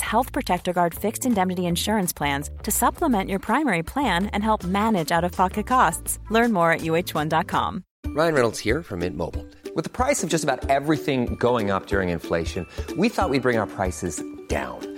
Health Protector Guard fixed indemnity insurance plans to supplement your primary plan and help manage out of pocket costs. Learn more at uh1.com. Ryan Reynolds here from Mint Mobile. With the price of just about everything going up during inflation, we thought we'd bring our prices down.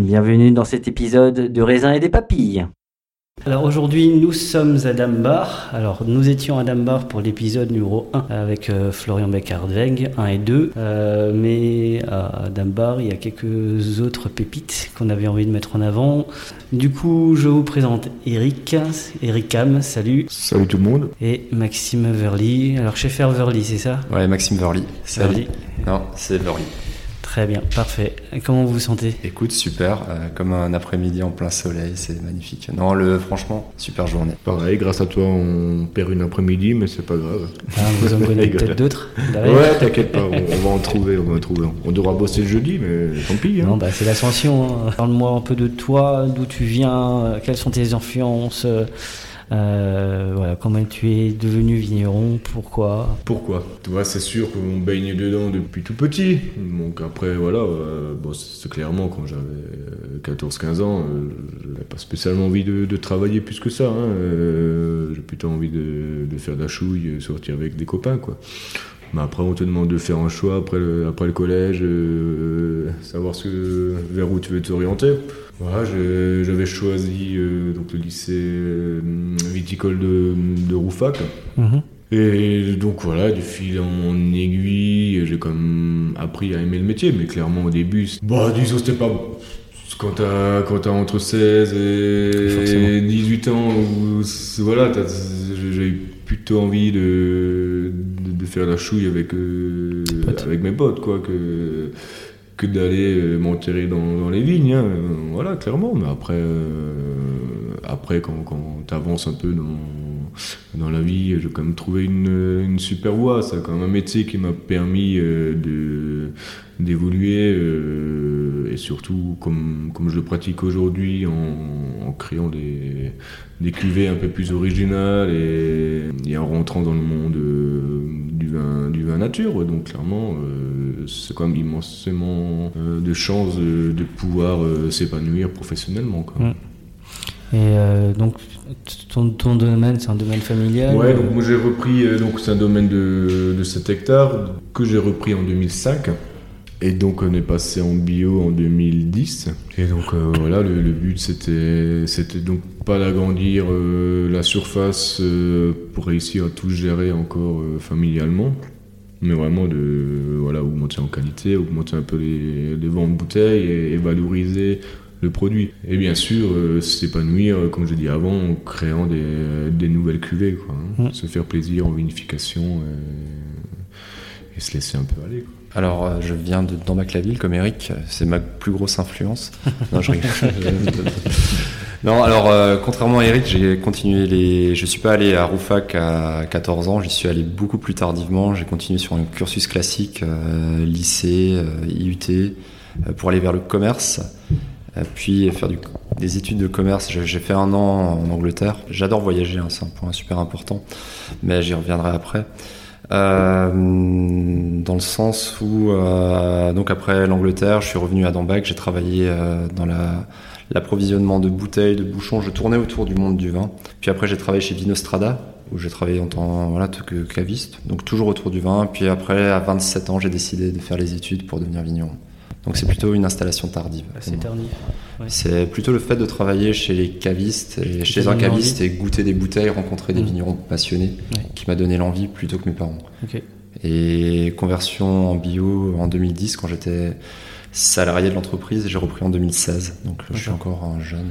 Bienvenue dans cet épisode de raisin et des papilles. Alors aujourd'hui nous sommes à Dambar. Alors nous étions à Dambar pour l'épisode numéro 1 avec euh, Florian Beckardweg 1 et 2. Euh, mais à Dambar il y a quelques autres pépites qu'on avait envie de mettre en avant. Du coup je vous présente Eric, Eric Cam, salut. Salut tout le monde. Et Maxime Verly. Alors chez Faire Verly c'est ça? Ouais, Maxime Verly. Verly. Non, c'est Verly. Très bien, parfait. Et Comment vous vous sentez Écoute, super. euh, comme un après-midi en plein soleil, c'est magnifique. Non, le, franchement, super journée. Pareil, grâce à toi, on perd une après-midi, mais c'est pas grave. ah, Vous en connaissez peut-être d'autres Ouais, t'inquiète pas, on, on va en trouver, on va en trouver. On devra bosser le jeudi, mais tant pis. hein. Non, bah, c'est l'ascension. hein. Parle-moi un peu de toi, d'où tu viens, euh, quelles sont tes influences, euh, euh, voilà, comment tu es devenu vigneron, pourquoi. Pourquoi Tu vois, c'est sûr qu'on baigne dedans depuis tout petit. Donc après, voilà, euh, bon, c'est clairement quand j'avais euh, 14-15 ans, euh, j'avais pas spécialement envie de, travailler plus que ça. hein. Euh, J'ai plutôt envie de, de faire de la chouille, sortir avec des copains, quoi. Mais après, on te demande de faire un choix après le, après le collège, euh, savoir ce vers où tu veux t'orienter. Voilà, j'avais choisi euh, donc le lycée euh, viticole de, de Roufac. Et donc voilà, du fil en aiguille, j'ai quand même appris à aimer le métier, mais clairement au début, bah disons c'était pas quand t'as quand t'as entre 16 et Forcément. 18 ans, où, voilà, j'ai eu plutôt envie de, de, de faire la chouille avec euh, avec mes potes quoi que que d'aller euh, m'enterrer dans, dans les vignes, hein. Voilà, clairement. Mais après, euh, après quand, quand tu avances un peu dans, dans la vie, j'ai quand même trouvé une, super voie. C'est quand même un métier qui m'a permis euh, d'évoluer euh, et surtout comme, je le pratique aujourd'hui en, créant des, cuvées un peu plus originales et, en rentrant dans le monde euh, du vin, nature. Donc clairement, c'est quand même immensément de chance de, pouvoir s'épanouir professionnellement. Mm. Et euh, donc, ton, ton domaine, c'est un domaine familial Ouais, donc moi j'ai repris, euh, donc c'est un domaine de, de 7 hectares que j'ai repris en 2005. Et donc on est passé en bio en 2010. Et donc euh, voilà, le, le but c'était c'était donc pas d'agrandir euh, la surface euh, pour réussir à tout gérer encore familialement, mais vraiment de voilà augmenter en qualité, augmenter un peu les, les ventes de bouteilles et, et valoriser le produit. Et bien sûr, euh, s'épanouir, euh, comme je dit avant, en créant des, des nouvelles cuvées, quoi, hein. Mm. se faire plaisir en vinification et, et se laisser un peu aller. Quoi. Alors, euh, je viens de Dampbach-la-Ville, comme Eric, c'est ma plus grosse influence. Non, je rigole. Non, alors euh, contrairement à Eric, j'ai continué les. Je suis pas allé à Roufac à 14 ans, j'y suis allé beaucoup plus tardivement. J'ai continué sur un cursus classique, euh, lycée, euh, IUT, euh, pour aller vers le commerce, euh, puis faire des études de commerce. J'ai fait un an en Angleterre. J'adore voyager, hein, c'est un point super important, mais j'y reviendrai après. Euh, dans le sens où, euh, donc après l'Angleterre, je suis revenu à Dambach, j'ai travaillé euh, dans la l'approvisionnement de bouteilles, de bouchons. Je tournais autour du monde du vin. Puis après, j'ai travaillé chez Vinostrada, où j'ai travaillé en tant que caviste, donc toujours autour du vin. Puis après, à 27 ans, j'ai décidé de faire les études pour devenir vigneron. Donc c'est plutôt une installation tardive. pour C'est moi. tardif. Ouais. C'est plutôt le fait de travailler chez les cavistes et chez un caviste et goûter des bouteilles, rencontrer des Mm. vignerons passionnés, Ouais. qui m'a donné l'envie plutôt que mes parents. Et conversion en bio en 2010 quand j'étais salarié de l'entreprise et j'ai repris en 2016. Donc je suis encore un jeune.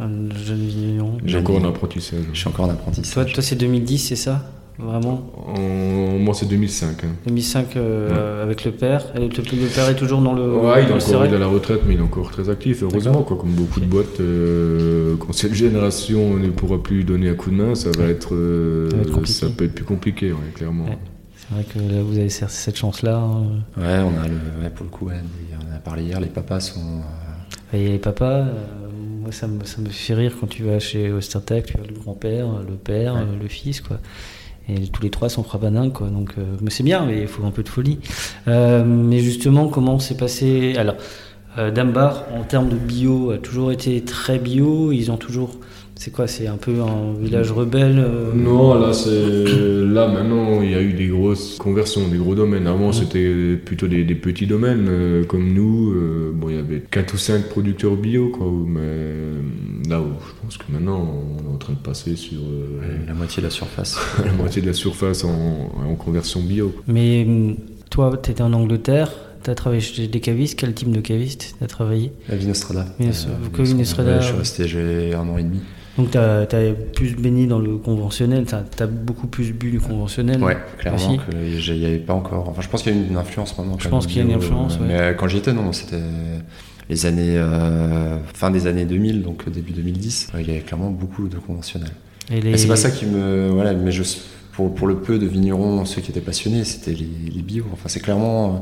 euh, Un jeune vigneron. J'ai encore un apprentissage. Je suis encore un apprenti. Toi, toi c'est 2010, c'est ça? Vraiment En- Moi, c'est 2005. hein. 2005 euh, avec le père. Et le, le père est toujours dans le. Ouais, il est dans le encore il est à la retraite, mais il est encore très actif, heureusement. Quoi, comme beaucoup de boîtes, euh, quand cette génération ne pourra plus donner un coup de main, ça va être, euh, Ça va être ça peut être plus compliqué, ouais, clairement. Ouais. C'est vrai que là, vous avez cette cette chance-là. hein. Ouais, on a le, ouais, pour le coup, on en a parlé hier, les papas sont. euh, Et les papas, euh, moi ça me, ça me fait rire quand tu vas chez Ostertech, tu as le grand-père, le père, Ouais. le fils, quoi. Et tous les trois sont frappadingues, quoi. Donc, euh, mais c'est bien, mais il faut un peu de folie. Euh, mais justement, comment s'est passé Alors, euh, Dambar, en termes de bio, a toujours été très bio. Ils ont toujours. C'est quoi C'est un peu un village rebelle euh, Non, là, c'est là maintenant, il y a eu des grosses conversions, des gros domaines. Avant, c'était plutôt des, des petits domaines euh, comme nous. euh, bon, il y avait 4 ou 5 producteurs bio, quoi. Mais là, où je pense que maintenant, on est en train de passer sur euh, la moitié de la surface. la moitié de la surface en, en conversion bio. Mais toi, tu étais en Angleterre, tu as travaillé chez des cavistes. Quel type de caviste tu as travaillé La Vinostrada. Vinos- Euh, que Vinostrada, ouais, je suis resté j'ai un an et demi. Donc tu as, plus baigné dans le conventionnel, tu as, beaucoup plus bu du conventionnel. Ouais, clairement il n'y avait pas encore. Enfin, je pense qu'il y a une influence maintenant. Je pense qu'il y a une bio, influence, euh, ouais. Mais quand j'y étais, non, c'était les années euh, fin des années 2000, donc début 2010. Ouais, il y avait clairement beaucoup de conventionnels. Et les... C'est pas ça qui me. Voilà, mais je, pour, pour le peu de vignerons, ceux qui étaient passionnés, c'était les, les bio. Enfin, c'est clairement. euh,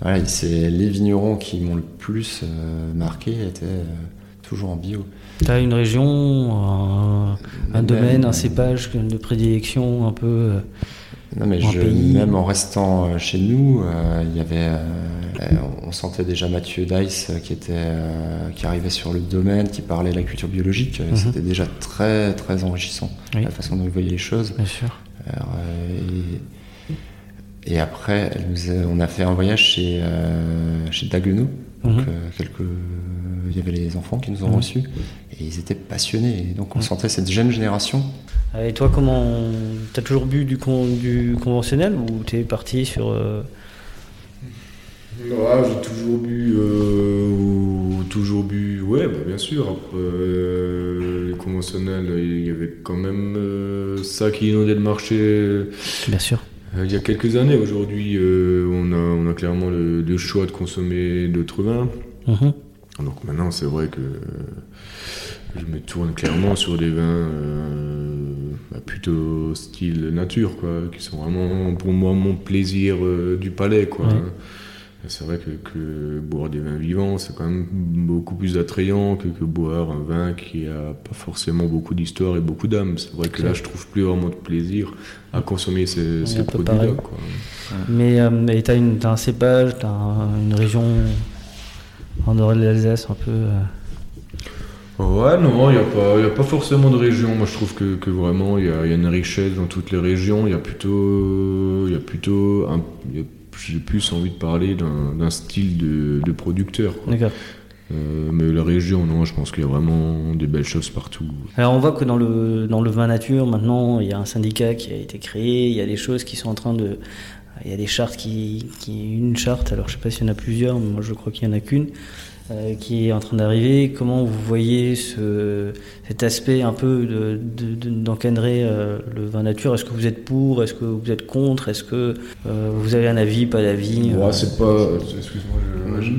voilà, c'est les vignerons qui m'ont le plus euh, marqué étaient euh, toujours en bio. Tu as une région, un, domaine, un cépage de prédilection un peu. euh, Non, mais je, même en restant euh, chez nous, euh, il y avait, euh, on sentait déjà Mathieu Dice qui était, euh, qui arrivait sur le domaine, qui parlait de la culture biologique. Mhm. C'était déjà très, très enrichissant Oui. la façon dont il voyait les choses. Bien sûr. Alors, et, et après, on a fait un voyage chez, chez Daguenau. Donc, Mhm. euh, quelques, il y avait les enfants qui nous ont Mhm. reçus et ils étaient passionnés. Et donc, on Mhm. sentait cette jeune génération. Euh, Et toi, comment. Tu as toujours bu du, con- du conventionnel ou tu es parti sur. euh, Ouais, j'ai toujours bu, euh, ou- toujours bu, ouais, bah, bien sûr. Après, euh, les conventionnels, il y avait quand même euh, ça qui inondait le marché Bien sûr. Il y a quelques années. Aujourd'hui, euh, on, a, on a clairement le, le choix de consommer d'autres vins. Mhm. Donc maintenant, c'est vrai que je me tourne clairement sur des vins euh, bah, plutôt style nature, quoi, qui sont vraiment pour moi mon plaisir euh, du palais, quoi. C'est vrai que, que boire des vins vivants, c'est quand même beaucoup plus attrayant que, que boire un vin qui a pas forcément beaucoup d'histoire et beaucoup d'âme. C'est vrai que là, je trouve plus vraiment de plaisir à consommer ces, produits-là. Mais euh, une- t'as un cépage, t'as un- une région en dehors de l'Alsace un peu. euh, Ouais, non, il n'y a, a pas forcément de région. Moi, je trouve que, que vraiment, il y a, y a une richesse dans toutes les régions. Il y a plutôt. Y a plutôt un- y a- J'ai plus envie de parler d'un style de, de producteur. D'accord. Euh, mais la région, non, je pense qu'il y a vraiment des belles choses partout. Alors on voit que dans le, dans le vin nature, maintenant, il y a un syndicat qui a été créé, il y a des choses qui sont en train de... Il y a des chartes qui... qui une charte, alors je sais pas s'il y en a plusieurs, mais moi je crois qu'il y en a qu'une, euh, qui est en train d'arriver. Comment vous voyez ce, cet aspect un peu de- de- de- d'encadrer euh, le vin nature? Est-ce que vous êtes pour? Est-ce que vous êtes contre? Est-ce que euh, vous avez un avis, pas d'avis Ouais, euh, c'est pas. Excuse-moi, je-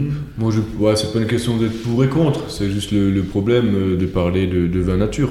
Moi, je, ouais, c'est pas une question d'être pour et contre, c'est juste le, le problème euh, de parler de, de vin nature.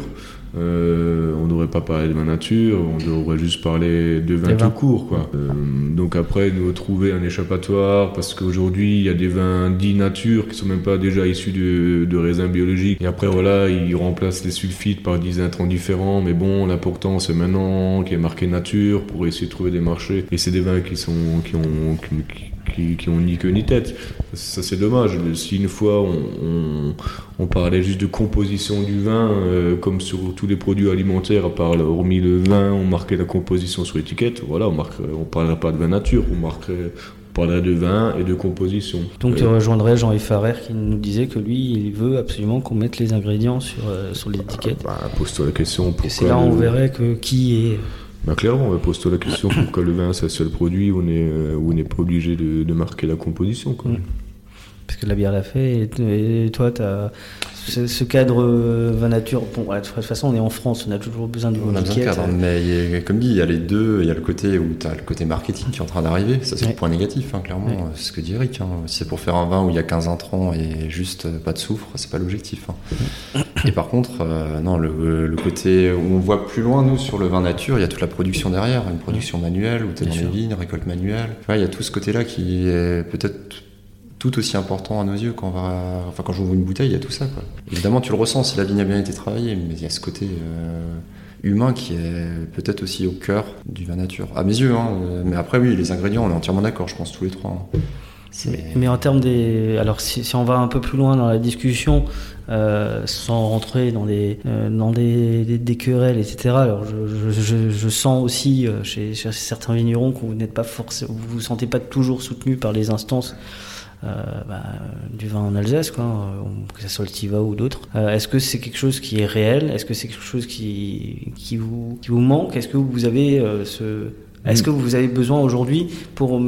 Euh, on devrait pas parler de vin nature, on devrait juste parler de vin Des tout vins. court. Quoi. Euh, donc après, nous trouver un échappatoire, parce qu'aujourd'hui, il y a des vins dits nature qui sont même pas déjà issus de, de raisins biologiques. Et après, voilà, ils remplacent les sulfites par des intrants différents. Mais bon, l'important, c'est maintenant qu'il y ait marqué nature pour essayer de trouver des marchés. Et c'est des vins qui sont qui ont qui, qui- qui ont ni queue ni tête. Ça, c'est dommage. Si une fois on, on, on parlait juste de composition du vin, euh, comme sur tous les produits alimentaires, à part hormis le vin, on marquait la composition sur l'étiquette, voilà, on marquerait, on parlerait pas de vin nature, on marquerait, on parlerait de vin et de composition. Donc tu Euh, rejoindrais Jean-Yves Farrer qui nous disait que lui, il veut absolument qu'on mette les ingrédients sur, euh, sur l'étiquette. bah, pose-toi la question Et c'est là on verrait que qui est. Bah, clairement, ouais, pose-toi la question pourquoi le vin c'est le seul produit où on est, euh, on n'est pas obligé de, marquer la composition. Mm. Parce que la bière l'a fait. Et, et toi, tu as ce, ce cadre euh, vin nature. Bon, ouais, de toute façon, on est en France, on a toujours besoin d'une On a besoin de cadre, mais y a- comme dit, il y a les deux. Il y a le côté où tu as le côté marketing qui est en train d'arriver. Ça, c'est Ouais. le point négatif, hein, clairement. Ouais. C'est ce que dit Eric. hein. Si c'est pour faire un vin où il y a 15 intrants et juste pas de soufre, c'est pas l'objectif. hein. Et par contre, euh, non, le, le côté où on voit plus loin, nous, sur le vin nature, il y a toute la production derrière, une production manuelle où tu es Bien dans sûr. les vignes, récolte manuelle. Ouais, il y a tout ce côté-là qui est peut-être tout aussi important à nos yeux quand on va enfin quand j'ouvre une bouteille il y a tout ça quoi évidemment tu le ressens si la vigne a bien été travaillée mais il y a ce côté euh, humain qui est peut-être aussi au cœur du vin nature à mes yeux hein, euh, mais après oui les ingrédients on est entièrement d'accord je pense tous les trois hein. Mais, mais en termes des. Alors, si, si on va un peu plus loin dans la discussion, euh, sans rentrer dans des, euh, dans des, des- des querelles, etc., alors je, je- je- je sens aussi chez, chez certains vignerons que vous n'êtes pas forcément. Vous vous sentez pas toujours soutenu par les instances. Euh, bah, du vin en Alsace, quoi, euh, que ce soit le Tiva ou d'autres. Euh, Est-ce que c'est quelque chose qui est réel? Est-ce que c'est quelque chose qui, qui, vous, qui vous manque? Est-ce que vous avez ce, est-ce que vous avez besoin aujourd'hui pour,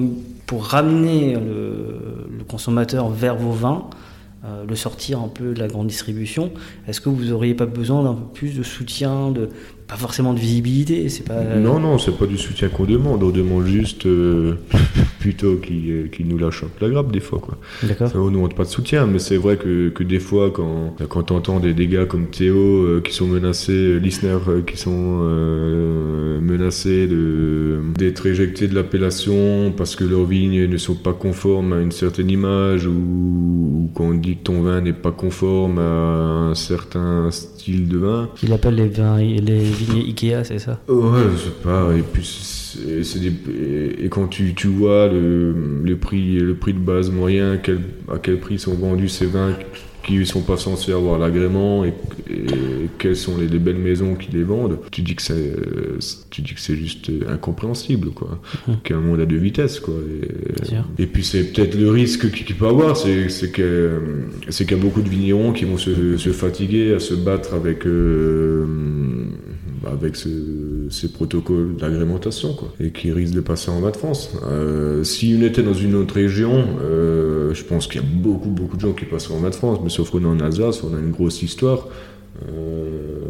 pour ramener le, consommateur vers vos vins, le sortir un peu de la grande distribution? Est-ce que vous auriez pas besoin d'un peu plus de soutien, de pas forcément de visibilité C'est pas Non, non, c'est pas du soutien qu'on demande, on demande juste euh, plutôt qu'ils qu'ils nous lâchent un peu la grappe des fois. Quoi. D'accord. On ne demande pas de soutien, mais c'est vrai que, que des fois, quand, quand t'entends des, des gars comme Théo euh, qui sont menacés, euh, Lisner euh, qui sont euh, menacés de- d'être éjectés de l'appellation parce que leurs vignes ne sont pas conformes à une certaine image ou, ou qu'on dit que ton vin n'est pas conforme à un certain style de vin. Il appelle les vins, les vignes Ikea, c'est ça? Ouais, je sais pas. Et puis c'est des et, quand tu, tu vois le, le prix le prix de base moyen, quel, à quel prix sont vendus ces vins qui sont pas censés avoir l'agrément et, et quelles sont les, les belles maisons qui les vendent, tu dis que c'est tu dis que c'est juste incompréhensible quoi. Qu'un monde à deux vitesses quoi. Et, et puis c'est peut-être le risque qu'il peut avoir, c'est c'est que c'est qu'il y a beaucoup de vignerons qui vont se, se fatiguer à se battre avec euh, avec ce- ces protocoles d'agrémentation quoi, et qui risquent de passer en bas de France. Euh, si on était dans une autre région, euh, je pense qu'il y a beaucoup beaucoup de gens qui passeraient en bas de France, mais sauf qu'on est en Alsace, on a une grosse histoire. euh,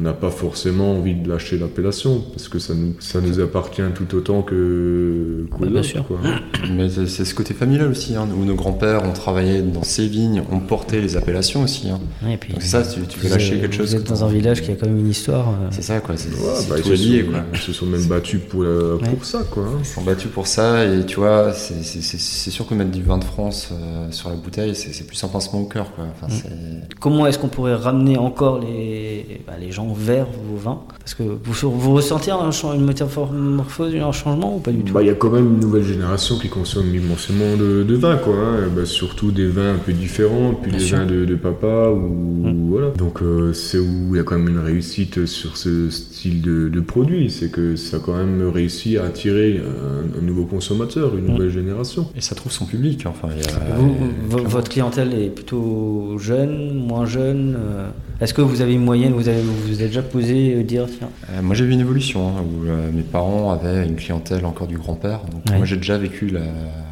on- n'a pas forcément envie de lâcher l'appellation parce que ça nous, ça nous appartient tout autant que Ouais, bien sûr. quoi. mais c'est ce côté familial aussi hein, où nos grands-pères ont travaillé dans ces vignes ont porté les appellations aussi hein. Ouais, Et puis, donc ça tu, tu veux lâcher quelque chose Vous êtes dans un village qui a quand même une histoire. euh, c'est ça quoi c'est Ouais, c'est bah, ils, se lié sont, quoi ils se sont même battus pour, la- Ouais. pour ça, quoi. hein. Ils sont battus pour ça et tu vois, c'est- c'est c'est- c'est sûr que mettre du vin de France euh, sur la bouteille, c'est plus un pincement au cœur. Quoi. Enfin, Mm. Comment est-ce qu'on pourrait ramener encore les, bah, les gens vers vos vins Parce que vous, vous ressentez un, une métamorphose, un changement ou pas du tout Bah, il y a quand même une nouvelle génération qui consomme immensément de, de vin, quoi. hein. Bah, surtout des vins un peu différents, puis Bien des sûr. vins de, de papa, ou Mm. voilà. Donc euh, c'est où il y a quand même une réussite sur ce style de, de produit, c'est que ça a quand même réussi à attirer un, un nouveau consommateur, une Mm. nouvelle génération. Et ça trouve son public. Enfin, il y a- Vous- il y a- vo- clairement. votre clientèle est plutôt jeune, moins jeune euh, Est-ce que vous avez une moyenne Vous avez, vous vous êtes déjà posé euh, dire tiens, Euh, moi j'ai vu une évolution hein, où euh, mes parents avaient une clientèle encore du grand-père. Donc Ouais. moi j'ai déjà vécu la-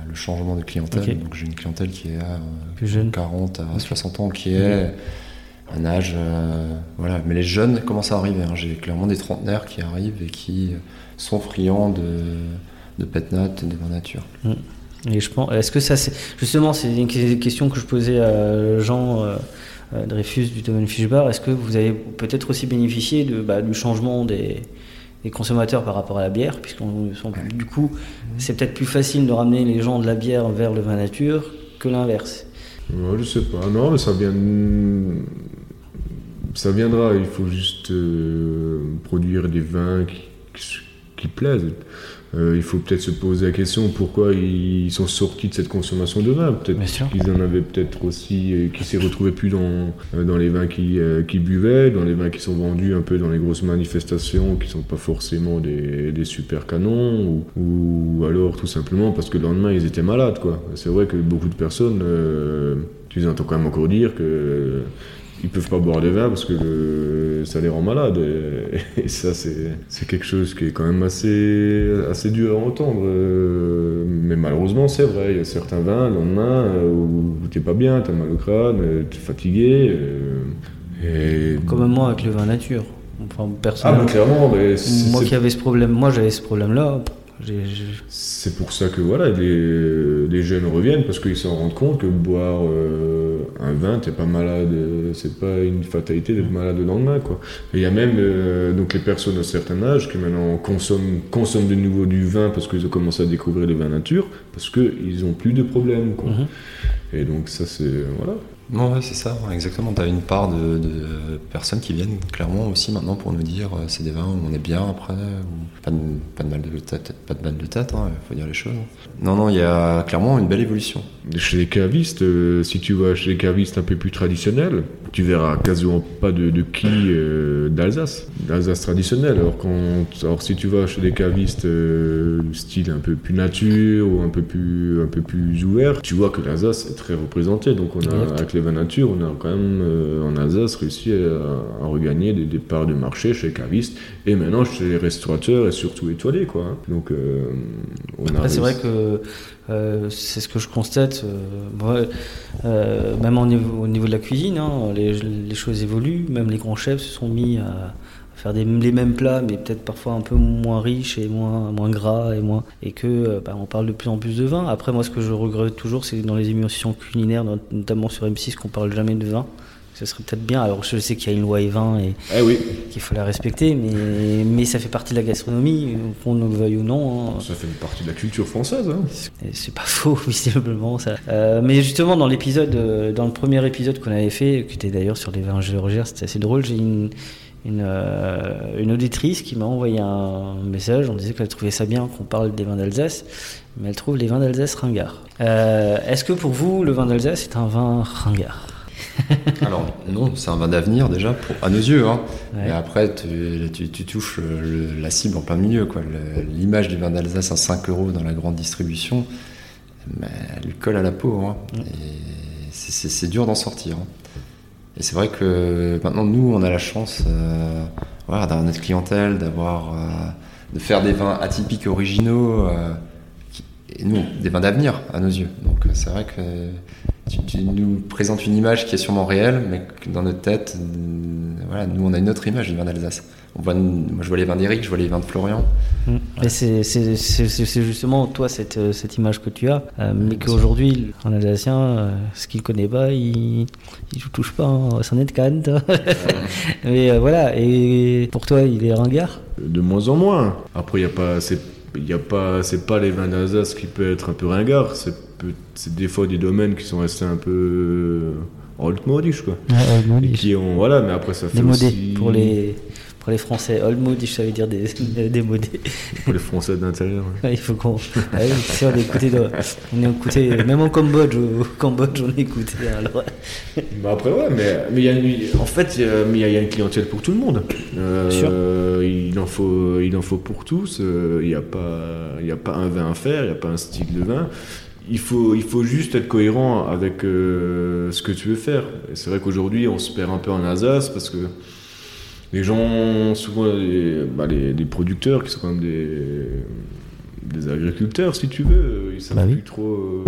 le changement de clientèle. Donc j'ai une clientèle qui est à euh, plus jeune 40 à 60 ans, qui est un âge. euh, voilà. Mais les jeunes commencent à arriver. hein. J'ai clairement des trentenaires qui arrivent et qui sont friands de, de pet nat, de vin nature. Et je pense, est-ce que ça, c'est justement, c'est une question que je posais à Jean euh, euh, Dreyfus du domaine Fishbar. Est-ce que vous avez peut-être aussi bénéficié de, bah, du changement des, des consommateurs par rapport à la bière, puisqu'on du coup, c'est peut-être plus facile de ramener les gens de la bière vers le vin nature que l'inverse. Ouais, je sais pas. Non, mais ça vient. Ça viendra. Il faut juste euh, produire des vins qui, qui plaisent. Euh, il faut peut-être se poser la question pourquoi ils sont sortis de cette consommation de vin. Peut-être qu'ils en avaient peut-être aussi, euh, qui s'est retrouvé plus dans, euh, dans les vins qui, qui buvaient, dans les vins qui sont vendus un peu dans les grosses manifestations, qui sont pas forcément des, des super canons, ou, alors tout simplement parce que le lendemain ils étaient malades. quoi. C'est vrai que beaucoup de personnes, tu entends quand même encore dire que ils peuvent pas boire des vins parce que ça les rend malades. Et, ça, c'est quelque chose qui est quand même assez, assez dur à entendre. Euh, mais malheureusement, c'est vrai. Il y a certains vins, le lendemain, euh, où t'es pas bien, t'as mal au crâne, euh, t'es fatigué. Et... Comme moi avec le vin nature. Enfin, personnellement, ah, clairement, mais moi qui avais ce problème, moi j'avais ce problème-là. C'est pour ça que voilà, les, jeunes reviennent parce qu'ils se rendent compte que boire euh, un vin, t'es pas malade, c'est pas une fatalité d'être malade le lendemain. Quoi. Et il y a même euh, donc les personnes d'un certain âge qui maintenant consomment, consomment de nouveau du vin parce qu'ils ont commencé à découvrir les vins nature parce qu'ils ont plus de problèmes. Quoi. Mhm. Et donc ça c'est voilà, non, c'est ça, exactement. Tu as une part de, personnes qui viennent clairement aussi maintenant pour nous dire euh, c'est des vins où on est bien après, ou pas, de, mal de tête, pas de mal de tête, il hein, faut dire les choses. Non, non, il y a clairement une belle évolution. Chez les cavistes, euh, si tu vas chez les cavistes un peu plus traditionnels, tu verras quasiment pas de, de quilles euh, d'Alsace, d'Alsace traditionnelle. Alors, quand, alors si tu vas chez des cavistes style un peu plus nature ou un peu plus, un peu plus ouvert, tu vois que l'Alsace est très représentée. Donc on a, avec les nature, on a quand même euh, en Alsace réussi à, regagner des, des, parts de marché chez les cavistes et maintenant chez les restaurateurs et surtout étoilés. Quoi. Hein. Donc euh, C'est vrai que euh, c'est ce que je constate, même au niveau, au niveau, de la cuisine, hein, les, les, choses évoluent, même les grands chefs se sont mis à, faire des, les mêmes plats, mais peut-être parfois un peu moins riches et moins, moins gras et moins et que euh, bah, on parle de plus en plus de vin. Après, moi, ce que je regrette toujours, c'est dans les émissions culinaires, notamment sur M6, qu'on parle jamais de vin. Ce serait peut-être bien. Alors, je sais qu'il y a une loi E20 et eh oui. qu'il faut la respecter, mais, mais ça fait partie de la gastronomie, qu'on le veuille ou non. Hein. Ça fait une partie de la culture française. Hein. C'est pas faux, visiblement. Ça. Euh, mais justement, dans l'épisode, euh, dans le premier épisode qu'on avait fait, qui était d'ailleurs sur les vins géorgiens, c'était assez drôle. J'ai une une, euh, une auditrice qui m'a envoyé un message. On disait qu'elle trouvait ça bien qu'on parle des vins d'Alsace, mais elle trouve les vins d'Alsace ringards. Euh, est-ce que pour vous, le vin d'Alsace est un vin ringard? Alors non, c'est un vin d'avenir déjà pour, à nos yeux. Hein. Et après, tu, tu, touches la cible en plein milieu. L'image du vin d'Alsace à 5 euros dans la grande distribution, elle colle à la peau. Hein. Mm. c'est dur d'en sortir. Hein. Et c'est vrai que maintenant, nous, on a la chance euh, d'avoir notre clientèle, d'avoir, euh, de faire des vins atypiques, originaux, euh, et nous, des vins d'avenir à nos yeux. Donc c'est vrai que tu, nous présentes une image qui est sûrement réelle, mais que dans notre tête, voilà, nous, on a une autre image du vin d'Alsace moi, je vois les vins d'Eric, je vois les vins de Florian. Mm. C'est justement toi cette, euh, cette, image que tu as, euh, mais qu'aujourd'hui, un Alsacien, euh, ce qu'il connaît pas, il ne touche pas, hein, c'en est de Cannes. mais voilà, et pour toi, il est ringard? De moins en moins. Après, il n'y a pas. Il a pas, c'est pas les vins d'Alsace qui peuvent être un peu ringard, c'est des fois des domaines qui sont restés un peu old modish quoi. Ouais, et qui ont voilà, mais après ça fait aussi... pour les pour les Français, old modish, ça veut dire des, démodés. Pour les Français d'intérieur. il faut qu'on. Ah oui, si on écouté, on a écouté, même en Cambodge, au Cambodge, on écouté. Alors... Bah après, ouais, mais, mais y a en fait, il y, a une clientèle pour tout le monde. Euh, il, en faut, il en faut pour tous. Euh, il n'y a, pas, a pas un vin à faire, il n'y a pas un style de vin il faut, il faut juste être cohérent avec euh, ce que tu veux faire. C'est vrai qu'aujourd'hui, on se perd un peu en Alsace parce que les gens, souvent les, bah, producteurs qui sont quand même des, des agriculteurs, si tu veux, ils savent bah plus trop. Euh,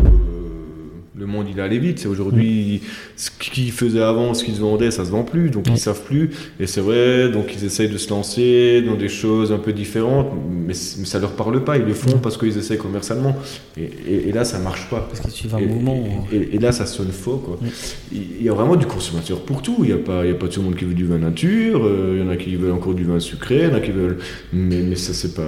le monde il allait vite. Aujourd'hui, ce qu'ils faisaient avant, ce qu'ils vendaient, ça se vend plus, donc ils savent plus. Et c'est vrai, donc ils essayent de se lancer dans des choses un peu différentes, mais, mais ça leur parle pas. Ils le font parce qu'ils essayent commercialement. Et, et- et là, ça marche pas. Parce qu'ils suivent un Et- mouvement. Et, et- là, ça sonne faux. Quoi. Il il y a vraiment du consommateur pour tout. Il n'y a, pas- il y a pas tout le monde qui veut du vin nature. euh, Il y en a qui veulent encore du vin sucré. Il y en a qui veulent. Mais, mais ça, c'est pas.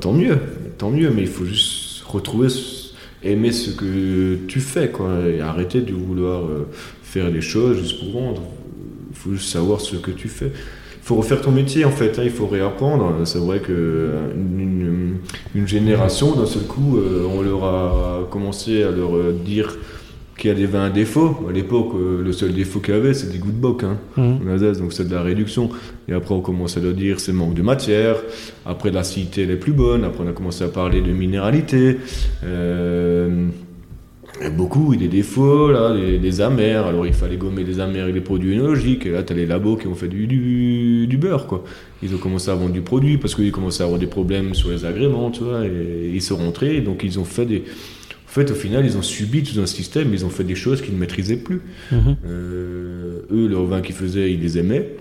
Tant mieux. Tant mieux. Mais il faut juste retrouver. ce- Aimer ce que tu fais. Quoi, et arrêter de vouloir euh, faire des choses juste pour vendre. Il faut juste savoir ce que tu fais. Il faut refaire ton métier en fait, hein, il faut réapprendre. C'est vrai que euh, génération, d'un seul coup, euh, on leur a commencé à leur dire qu'il y a des vins à défaut. À l'époque, euh, le seul défaut qu'il y avait, c'est des goûts de boc. Hein, en Alsace, donc c'est de la réduction. Et après, on commence à dire c'est manque de matière. Après, l'acidité, elle est plus bonne. Après, on a commencé à parler de minéralité. Euh, Beaucoup, il y a des défauts, là, des, des amers. Alors, il fallait gommer des amers avec des produits énologiques. Et là, tu as les labos qui ont fait du, du, du beurre, quoi. Ils ont commencé à vendre du produit parce qu'ils commençaient à avoir des problèmes sur les agréments, tu vois. Et ils sont rentrés, donc ils ont fait des. En fait, au final, ils ont subi tout un système, ils ont fait des choses qu'ils ne maîtrisaient plus. Mhm. Euh, eux, leur vin qu'ils faisaient, ils les aimaient.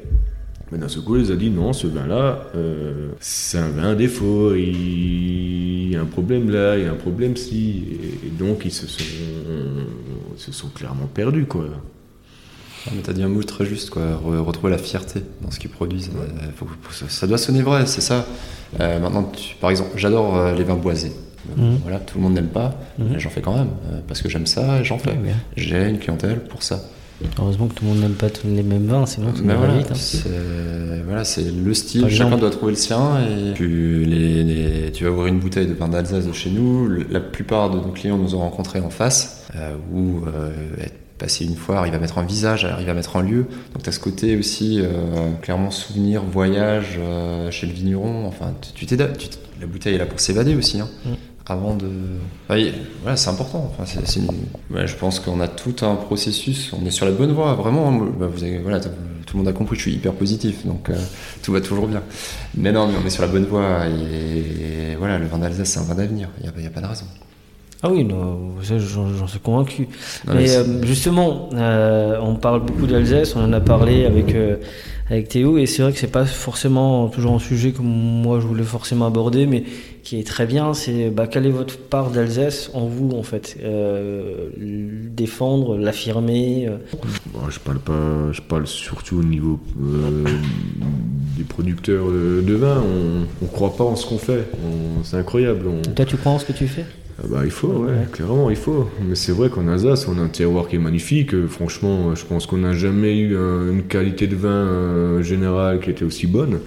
Mais d'un seul coup, ils ont dit non, ce vin-là, euh, c'est un vin à défaut, il y a un problème là, il y a un problème ci. Et, et donc, ils se sont, ils se sont clairement perdus, quoi. Ah, mais t'as dit un mot très juste, quoi. Re- retrouver la fierté dans ce qu'ils produisent. Euh, faut- faut- ça, ça doit sonner vrai, c'est ça. Euh, maintenant, tu- par exemple, j'adore euh, les vins boisés. Mhm. Voilà, tout le monde n'aime pas, Mhm. mais j'en fais quand même euh, parce que j'aime ça et j'en fais. Ouais. J'ai une clientèle pour ça. Heureusement que tout le monde n'aime pas tous les mêmes vins, sinon Mais va voilà, vite. hein. c'est voilà, le style. Par Chacun exemple- doit trouver le sien. Et tu, les- les- tu vas ouvrir une bouteille de vin d'Alsace de chez nous. le- la plupart de nos clients nous ont rencontrés en face, euh, où euh, être passé une fois, arrive à mettre un visage, arrive à mettre un lieu. Donc tu as ce côté aussi euh, clairement souvenir, voyage euh, chez le vigneron. Enfin, tu- tu la bouteille est là pour s'évader aussi. hein. Mm. Avant de. Oui, voilà, c'est important. Enfin, ouais, je pense qu'on a tout un processus. On est sur la bonne voie, vraiment. Bah, vous avez- voilà, tout le monde a compris. Je suis hyper positif, donc euh, tout va toujours bien. Mais non, mais on est sur la bonne voie. Et, voilà, le vin d'Alsace, c'est un vin d'avenir. Il n'y a, pas de raison. Ah oui, j'en suis convaincu. Non, mais euh, justement, euh, on parle beaucoup d'Alsace, on en a parlé avec, avec Théo, et c'est vrai que c'est pas forcément toujours un sujet que moi je voulais forcément aborder, mais qui est très bien, c'est bah, quelle est votre part d'Alsace en vous, en fait Euh, le Défendre, l'affirmer euh. Bon, je parle pas, je parle surtout au niveau euh, des producteurs de, de vin. On, on croit pas en ce qu'on fait. On- C'est incroyable. On- Toi, tu crois en ce que tu fais? Ah bah, il faut, ouais, clairement, il faut. Mais c'est vrai qu'en Alsace, on a un terroir qui est magnifique. Euh, Franchement, je pense qu'on n'a jamais eu un- une qualité de vin euh, générale qui était aussi bonne.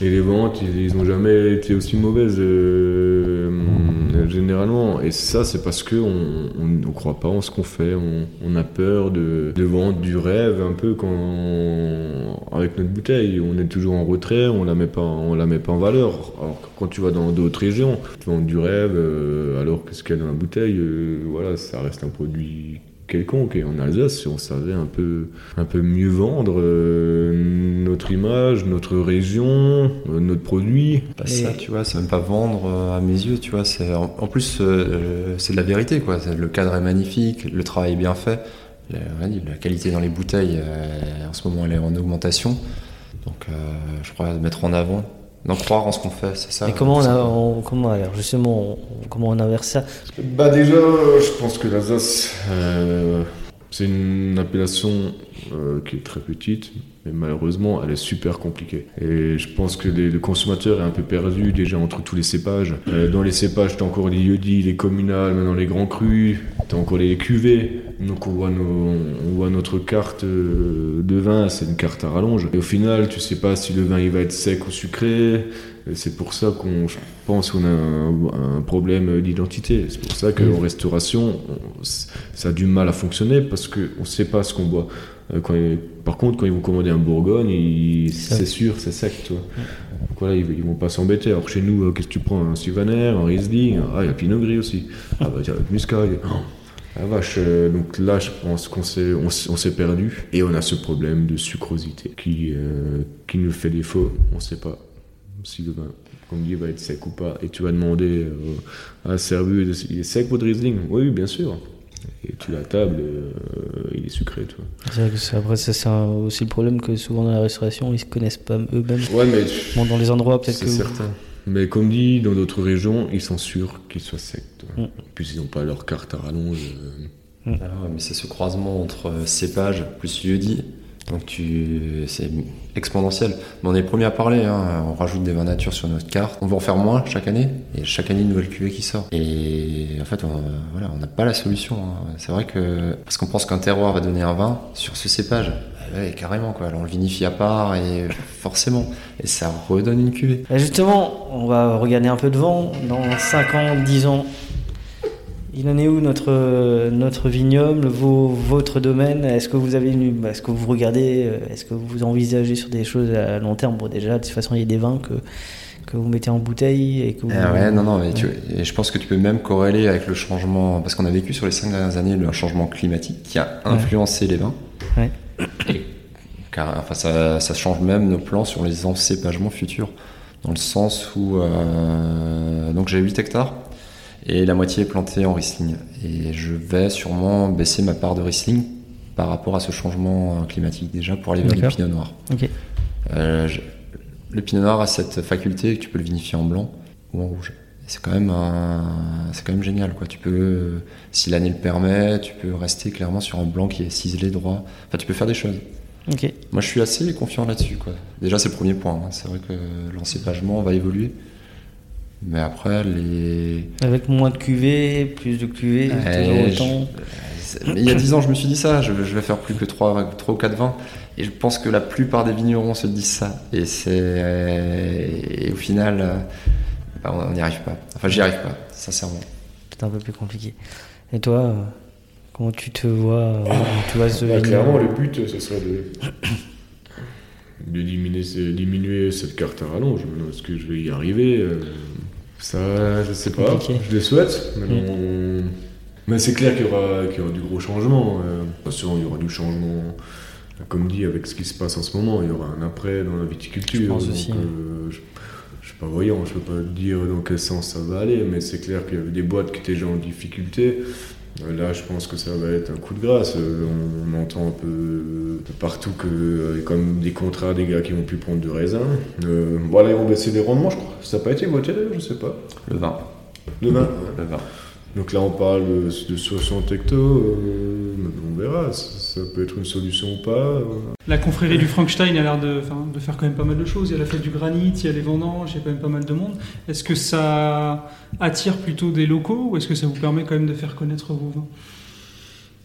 Et les ventes, ils n'ont jamais été aussi mauvaises euh, euh, généralement. Et ça, c'est parce qu'on on, on croit pas en ce qu'on fait. On, on a peur de, de vendre du rêve un peu quand, avec notre bouteille. On est toujours en retrait, on on la met pas en valeur. Alors que quand tu vas dans d'autres régions, tu vends du rêve, euh, que ce qu'il y a dans la bouteille, euh, voilà, ça reste un produit quelconque. Et en Alsace, si on savait un peu, un peu mieux vendre euh, notre image, notre région, euh, notre produit. Pas ça, tu vois, c'est même pas vendre à mes yeux, tu vois. C'est en, plus, c'est de la vérité, quoi. Le cadre est magnifique, le travail est bien fait. La, qualité dans les bouteilles, en ce moment, elle est en augmentation. Donc, je crois mettre en avant, d'en croire en ce qu'on fait, c'est ça. Et comment on, a, on- comment alors justement, on- comment on inverse ça? Bah déjà, je pense que l'Alsace, euh, c'est une appellation euh, qui est très petite, mais malheureusement, elle est super compliquée. Et je pense que les- le consommateur est un peu perdu déjà entre tous les cépages. Euh, dans les cépages, t'as encore les lieux-dits, les communales, maintenant les grands crus, t'as encore les cuvées. Donc on voit, nos- on voit notre carte euh, de vin, c'est une carte à rallonge. Et au final, tu sais pas si le vin il va être sec ou sucré. C'est pour ça qu'on pense qu'on a un, un problème d'identité. C'est pour ça qu'en restauration, on- ça a du mal à fonctionner parce qu'on ne sait pas ce qu'on boit. Euh, Quand ils- par contre, quand ils vont commander un Bourgogne, c'est sûr, c'est sec. Tu vois. Donc voilà, ils, ils vont pas s'embêter. Alors chez nous, euh, qu'est-ce que tu prends Un Sylvaner, un Riesling Ah, il y a Pinot Gris aussi. Ah bah tiens, le Muscat. Oh, la vache, euh, donc là, je pense qu'on s'est, on, perdu. Et on a ce problème de sucrosité qui, euh, qui nous fait défaut. On ne sait pas si le vin, comme dit, va être sec ou pas. Et tu vas demander à un serveur, il est sec votre Riesling Oui, bien sûr. Et tu la table, et, euh, il est sucré, tu vois. C'est vrai que c'est- après, ça, c'est un- aussi le problème que souvent dans la restauration, ils se connaissent pas eux-mêmes. Ouais, mais Bon, dans les endroits, peut-être c'est que. certain. Mais comme dit, dans d'autres régions, ils sont sûrs qu'ils soient secs. Mm. Puis ils n'ont pas leur carte à rallonge. euh. Ah ouais, mais c'est ce croisement entre euh, cépage plus lieu dit. Donc tu, c'est exponentiel. Mais on est les premiers à parler. hein. On rajoute des vins nature sur notre carte. On va en faire moins chaque année. Et chaque année une nouvelle cuvée qui sort. Et en fait, on, n'a pas la solution. hein. C'est vrai que parce qu'on pense qu'un terroir va donner un vin sur ce cépage. Ah carrément quoi. On le vinifie à part et forcément. Et ça redonne une cuvée. Bah, Justement, on va regarder un peu devant. Dans 5 ans, 10 ans, il en est où notre, notre vignoble, vos- votre domaine? Est-ce que vous avez une, est-ce que vous regardez, euh, est-ce que vous envisagez sur des choses à long terme? Bon, déjà, de toute façon, il y a des vins que, que vous mettez en bouteille et que vous. Ah ouais, non, non, mais tu, et je pense que tu peux même corréler avec le changement, parce qu'on a vécu sur les cinq dernières années le changement climatique qui a influencé les vins. Ouais. Et, car, enfin, ça, ça change même nos plans sur les encépagements futurs, dans le sens où euh, donc j'ai 8 hectares et la moitié est plantée en Riesling. Et je vais sûrement baisser ma part de Riesling par rapport à ce changement climatique déjà pour aller vers le pinot noir. Ok. Euh, je- le pinot noir a cette faculté que tu peux le vinifier en blanc ou en rouge. C'est quand même un- c'est quand même génial quoi. Tu peux, si l'année le permet, tu peux rester clairement sur un blanc qui est ciselé droit. Enfin, tu peux faire des choses. Moi, je suis assez confiant là-dessus quoi. Déjà, c'est le premier point. hein. C'est vrai que l'encépagement va évoluer, mais après les Avec moins de cuvées, plus de cuvées, Ouais, toujours je- autant. mais il y a 10 ans, je me suis dit ça, je, je vais faire plus que 3, ou 4 vins. Et je pense que la plupart des vignerons se disent ça. Et c'est. Et au final, euh, bah, on n'y arrive pas. Enfin, j'y arrive pas, sincèrement. C'est un peu plus compliqué. Et toi, euh, comment tu te vois euh, tu vois ce Bah, clairement, le but, ce serait de, de diminuer, diminuer cette carte à rallonge. Est-ce que je vais y arriver Euh, Ça, je sais pas. compliqué. Je le souhaite. Maintenant, Mais c'est clair qu'il y, y aura du gros changement. Euh, façon, il y aura du changement, comme dit, avec ce qui se passe en ce moment. Il y aura un après dans la viticulture. Je pense Donc, aussi, euh, je, je suis pas voyant, je peux pas dire dans quel sens ça va aller, mais c'est clair qu'il y avait des boîtes qui étaient déjà en difficulté. Euh, Là, je pense que ça va être un coup de grâce. Euh, On, on entend un peu euh, partout que il y a comme des contrats, des gars qui vont plus prendre de raisin. Euh, voilà, ils vont baisser les rendements, je crois. Ça n'a pas été voté d'ailleurs, je sais pas. Le vin. Le vin. Le vin. Donc là, on parle de, de 60 hectares. euh, on verra. Ça, ça peut être une solution ou pas. euh. La confrérie du Frankenstein a l'air de, faire quand même pas mal de choses. Il y a la fête du granit, il y a les vendanges, il y a quand même pas mal de monde. Est-ce que ça attire plutôt des locaux ou est-ce que ça vous permet quand même de faire connaître vos vins?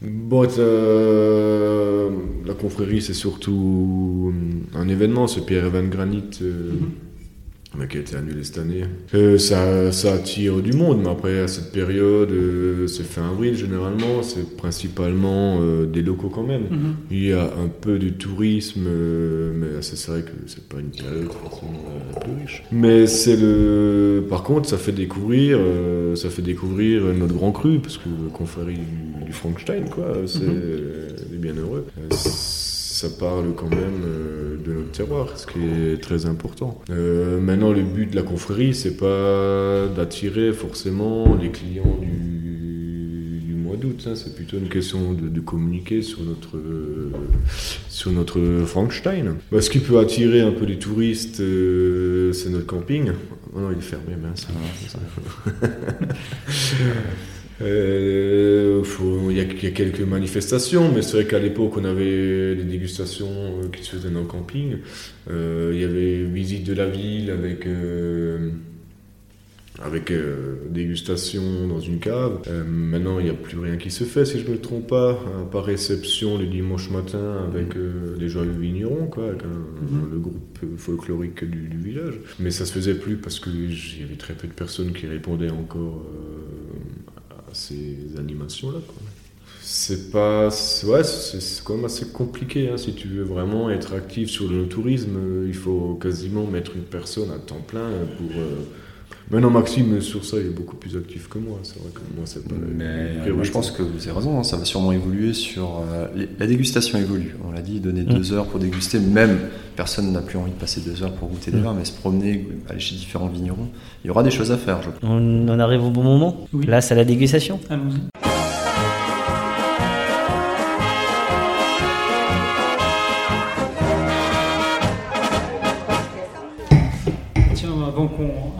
Bon, euh, la confrérie, c'est surtout un événement, c'est Pierre Evan Granit euh, mais qui a été annulé cette année. Euh, ça, ça attire du monde, mais après, à cette période, euh, c'est fin avril généralement, c'est principalement euh, des locaux quand même. Mhm. Il y a un peu de tourisme, mais c'est vrai que c'est pas une période forcément la plus riche. Mais c'est le. Par contre, ça fait découvrir, ça fait découvrir notre grand cru, parce que confrérie du, du Frankenstein, quoi, c'est des bienheureux. Ça parle quand même euh, de notre terroir, ce qui est très important. Euh, maintenant, le but de la confrérie, c'est pas d'attirer forcément les clients du, du mois d'août. hein. C'est plutôt une question de, de communiquer sur notre, euh, sur notre Frankenstein. Bah, ce qui peut attirer un peu les touristes, euh, c'est notre camping. Oh non, il est fermé, mince. Faut- Il y, a- il y a quelques manifestations, mais c'est vrai qu'à l'époque, on avait des dégustations euh, qui se faisaient dans le camping. Euh, il y avait visite de la ville avec, euh, avec euh, dégustation dans une cave. Euh, maintenant, il n'y a plus rien qui se fait, si je ne me trompe pas, à part réception le dimanche matin avec euh, les joyeux vignerons, quoi, avec un- le groupe folklorique du, du village. Mais ça se faisait plus parce qu'il y avait très peu de personnes qui répondaient encore euh, ces animations-là. C'est pas. Ouais, c'est c'est quand même assez compliqué. hein. Si tu veux vraiment être actif sur le tourisme, euh, il faut quasiment mettre une personne à temps plein pour. euh, Maintenant, Maxime, sur ça, il est beaucoup plus actif que moi. C'est vrai que moi, c'est pas Mais euh, moi, je pense que vous avez raison, hein, ça va sûrement évoluer sur. euh, les- la dégustation évolue. On l'a dit, donner Mm. deux heures pour déguster, même personne n'a plus envie de passer deux heures pour goûter des Mm. vins, mais se promener, aller chez différents vignerons, il y aura des choses à faire, je pense. On en arrive au bon moment? Oui. Là, c'est la dégustation. Allons-y.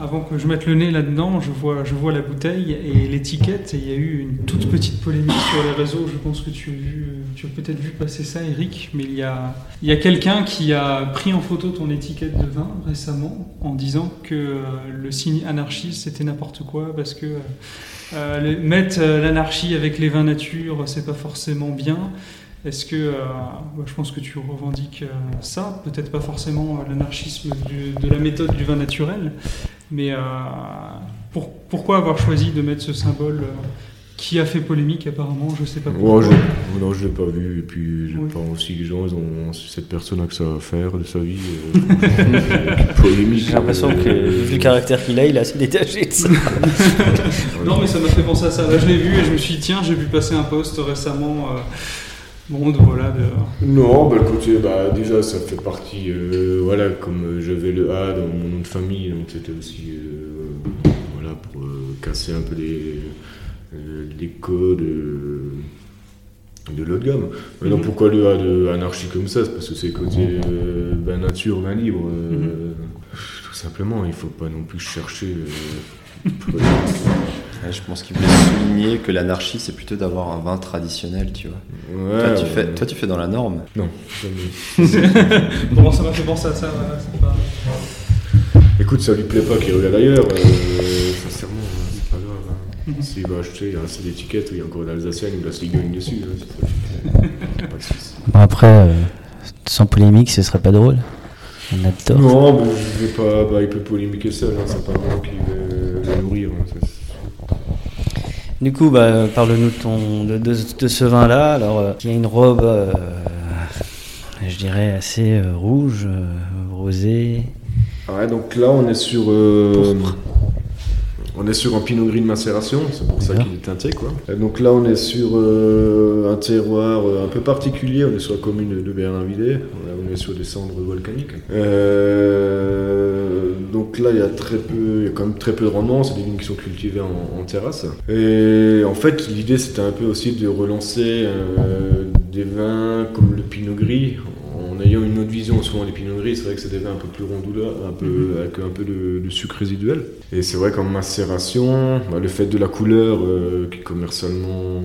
Avant, que je mette le nez là-dedans, je vois, la bouteille et l'étiquette. Et il y a eu une toute petite polémique sur les réseaux. Je pense que tu as, peut-être vu passer ça, Eric. Mais il y a, quelqu'un qui a pris en photo ton étiquette de vin récemment en disant que euh, le signe anarchiste c'était n'importe quoi parce que euh, les- mettre euh, l'anarchie avec les vins nature, c'est pas forcément bien. Est-ce que, euh, moi, je pense que tu revendiques euh, ça, peut-être pas forcément euh, l'anarchisme de la méthode du vin naturel, mais euh, pour- pourquoi avoir choisi de mettre ce symbole euh, qui a fait polémique apparemment, je sais pas pourquoi. Moi, je, non, je l'ai pas vu. Et puis, je Oui. pense aussi que les gens, ils ont, cette personne a que ça à faire de sa vie. euh, polémique. J'ai l'impression que, vu le caractère qu'il a, il est assez détaché de ça. Non, mais ça m'a fait penser à ça. Là, je l'ai vu et je me suis dit, tiens, j'ai vu passer un post récemment. Euh, bon, de- voilà, de, Non, bah écoutez, bah, déjà ça fait partie, euh, voilà, comme euh, j'avais le A dans mon nom de famille, donc c'était aussi, euh, voilà, pour euh, casser un peu les, euh, les codes euh, de l'autre gamme. Maintenant, Mhm. pourquoi le A de anarchie comme ça? C'est parce que c'est côté euh, ben nature, ben libre. euh, Mhm. Tout simplement, il faut pas non plus chercher. Ouais, je pense qu'il voulait souligner que l'anarchie, c'est plutôt d'avoir un vin traditionnel, tu vois. Ouais, toi, tu ouais. fais, toi, tu fais dans la norme. Non, jamais. Bon, ça m'a fait penser à ça, voilà, c'est pas... Écoute, ça lui plaît pas qu'il regarde ailleurs. euh, sincèrement, hein, c'est pas grave. hein. S'il va acheter, il y a assez d'étiquettes où il y a encore l'Alsacienne ou la Cigogne dessus. hein, pas de après, euh, sans polémique, ce serait pas drôle. On a tort. Non, mais je vais pas. Bah, il peut polémiquer seul, hein, c'est pas moi qui vais le nourrir. hein, ça, Du coup, bah, parle-nous de, ton, de, de, de ce vin-là. Alors, euh, il y a une robe, euh, je dirais, assez euh, rouge, rosée. Ouais, donc là, on est sur. on est sur un pinot gris de macération, c'est pour ça qu'il est teinté, quoi. Et donc là, on est sur euh, un terroir euh, un peu particulier, on est sur la commune de Berlin-Villers, on est sur des cendres volcaniques. Euh, donc là, il y a très peu, il y a quand même très peu de rendement, c'est des vignes qui sont cultivées en, en terrasse. Et en fait, l'idée, c'était un peu aussi de relancer euh, des vins comme le pinot gris, en ayant une autre vision. Souvent, les pinots gris, c'est vrai que c'est des vins un peu plus rondouleux, un peu, avec un peu de, de sucre résiduel. Et c'est vrai qu'en macération, bah, le fait de la couleur, euh, qui commercialement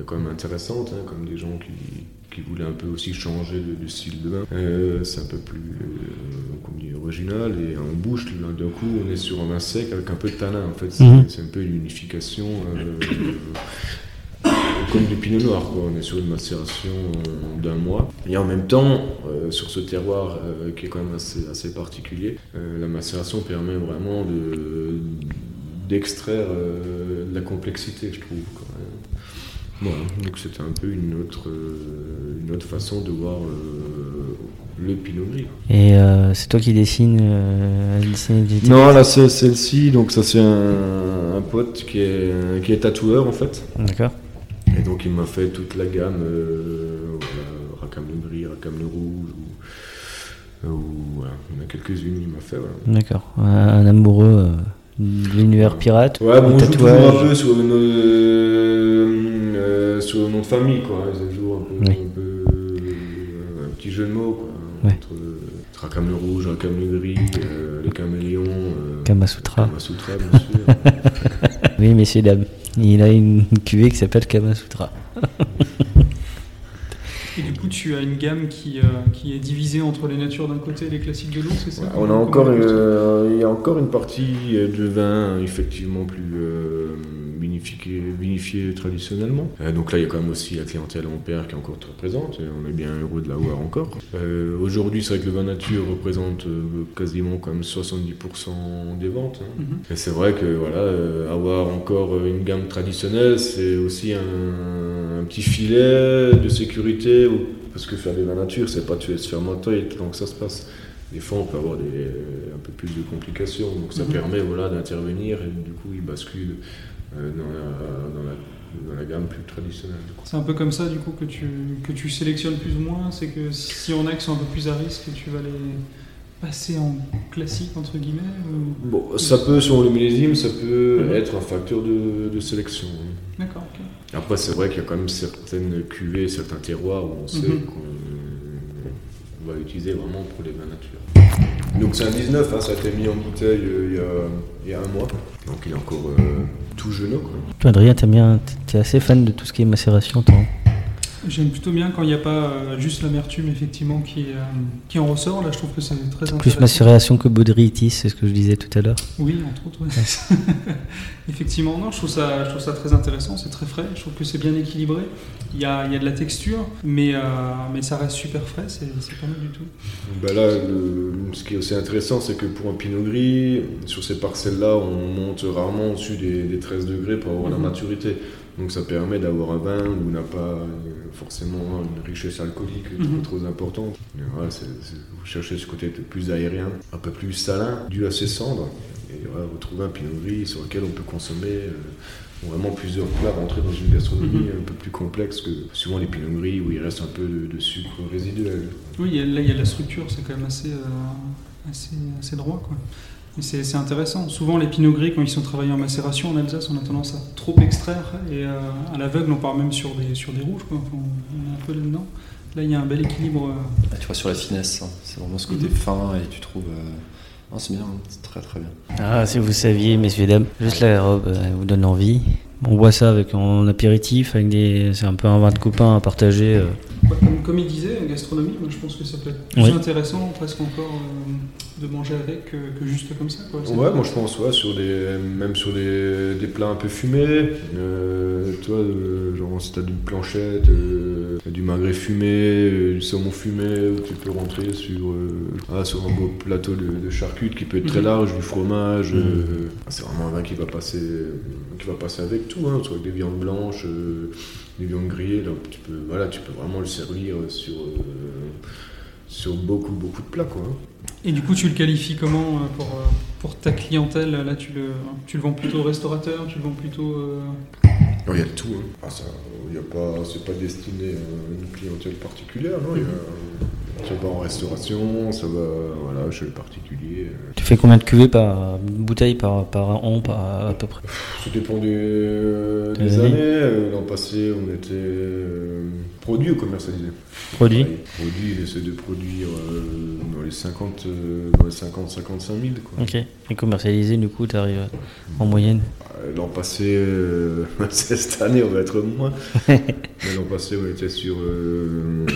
est quand même intéressante, hein, comme des gens qui, qui voulaient un peu aussi changer de, de style de vin, euh, c'est un peu plus euh, original. Et en bouche, d'un coup, on est sur un vin sec avec un peu de tanin. En fait, c'est Mhm. un peu une unification. euh, comme du pinot noir, quoi. on est sur une macération euh, d'un mois. Et en même temps, euh, sur ce terroir qui est quand même assez, assez particulier, la macération permet vraiment de, d'extraire de la complexité, je trouve. Voilà, donc c'était un peu une autre, euh, une autre façon de voir euh, le pinot gris. Et euh, c'est toi qui dessines, euh, Non, là c'est celle-ci, donc ça c'est un, un pote qui est, qui est tatoueur en fait. D'accord. Et donc il m'a fait toute la gamme, euh, voilà, Rackham le gris, Rackham le rouge, ou, ou voilà, il y en a quelques-unes, il m'a fait. Voilà. D'accord. Un, un amoureux euh, de l'univers pirate. Ouais, bon, joue toujours un peu sur le, euh, sur le nom de famille, quoi. Ils jouent un peu, Oui. un, peu, euh, un petit jeu de mots, quoi. Ouais. Entre euh, le rouge, Rackham le gris, euh, les caméléons. euh, Kamasutra. Kamasutra, bien sûr. Oui, messieurs, dames. Il a une cuvée qui s'appelle Kamasutra. Et du coup, tu as une gamme qui, euh, qui est divisée entre les natures d'un côté et les classiques de l'autre, c'est ça Ouais, on a encore, euh, il y a encore une partie de vin effectivement plus euh, vinifié, vinifié traditionnellement. Euh, donc là, il y a quand même aussi la clientèle Ampère qui est encore très présente et on est bien heureux de l'avoir encore. Euh, Aujourd'hui, c'est vrai que le vin nature représente euh, quasiment quand même 70% des ventes. hein. Mhm. Et c'est vrai que voilà, avoir encore une gamme traditionnelle, c'est aussi un, un petit filet de sécurité. Parce que faire des vins nature, c'est pas tuer se faire mentir tant que ça se passe. Des fois, on peut avoir des, un peu plus de complications. Donc ça Mhm. permet voilà, d'intervenir et du coup, il bascule dans, la, dans, la, dans la gamme plus traditionnelle. C'est un peu comme ça, du coup, que tu, que tu sélectionnes plus ou moins. C'est que si on a qui sont un peu plus à risque, tu vas les passer en classique, entre guillemets ou- Bon, ça peut, selon le millésime, ça peut Mhm. être un facteur de, de sélection. D'accord. Après, c'est vrai qu'il y a quand même certaines cuvées, certains terroirs où on sait Mhm. qu'on va utiliser vraiment pour les vins nature. Donc c'est un 19, hein, ça a été mis en bouteille euh, il, y a, un mois. Donc il est encore euh, tout jeune. Quoi. Toi, Adrien, t'es assez fan de tout ce qui est macération, toi J'aime plutôt bien quand il n'y a pas euh, juste l'amertume effectivement qui, euh, qui en ressort. Là, je trouve que c'est très intéressant. Plus macération que baudritis, c'est ce que je disais tout à l'heure. Oui, entre autres. ouais. effectivement, non, je trouve, ça, je trouve ça très intéressant. C'est très frais. Je trouve que c'est bien équilibré. Il y a, il y a de la texture, mais, euh, mais ça reste super frais. C'est pas mal du tout. Bah là, le- ce qui est aussi intéressant, c'est que pour un pinot gris, sur ces parcelles-là, on monte rarement au-dessus des, des 13 degrés pour avoir la Mhm. maturité. Donc ça permet d'avoir un vin où on n'a pas euh, forcément une richesse alcoolique Mhm. trop, importante. Voilà, vous cherchez ce côté plus aérien, un peu plus salin, dû à ses cendres. Et voilà, vous trouvez un pinot gris sur lequel on peut consommer euh, vraiment plusieurs plats, rentrer dans une gastronomie Mhm. un peu plus complexe que souvent les pinots gris où il reste un peu de, de sucre résiduel. Oui, là, il y a la structure. C'est quand même assez, euh, assez, assez droit. Quoi. C'est intéressant. Souvent, les pinots gris, quand ils sont travaillés en macération en Alsace, on a tendance à trop extraire. Et euh, à l'aveugle, on part même sur des, sur des rouges. Quoi. Enfin, on, est un peu là-dedans. Là, il y a un bel équilibre. euh, Bah, tu vois sur la finesse, hein. c'est vraiment ce côté fin et tu trouves. euh, non, c'est bien, c'est très très bien. Ah, si vous saviez, messieurs, dames, juste la robe euh, elle vous donne envie. On boit ça avec en apéritif, avec des, c'est un peu un vin de copain à partager. Bah, comme, comme il disait, en gastronomie, moi, je pense que ça peut être plus Oui. intéressant, presque encore, euh, de manger avec que, que juste comme ça. Quoi. Ouais, moi je pense, ouais, sur des, même sur des, des plats un peu fumés. Euh, tu vois, euh, genre si t'as d'une planchette, euh, du magret fumé, euh, du saumon fumé, où tu peux rentrer sur, euh, ah, sur un beau plateau de, de charcutes qui peut être très Mhm. large, du fromage. Mhm. c'est vraiment un vin qui va passer, qui va passer avec tout, hein, soit avec des viandes blanches, des viandes grillées. Donc tu peux, voilà, tu peux vraiment le servir sur, euh, sur beaucoup, beaucoup de plats, quoi. hein. Et du coup, tu le qualifies comment euh, pour, euh, pour ta clientèle? Là, tu le, tu le vends plutôt au restaurateur Tu le vends plutôt. euh, Non, Il y a de tout. Hein. Ah, ça, il y a pas, c'est pas destiné à une clientèle particulière. Non, il y a, ça va en restauration, ça va voilà, chez le particulier. Tu fais combien de cuvées par bouteille par, par an, par, à peu près? Ça dépend des, Des des années. années. Euh, L'an passé, on était euh, produit ou commercialisé Produit. Pareil. Produit, il essaie de produire euh, dans les 50, euh, dans les 50, 55 000. Quoi. Ok. Et commercialisé, du coup, t'arrives en moyenne Euh, L'an passé, euh, cette année, on va être moins. Mais l'an passé, on était sur euh,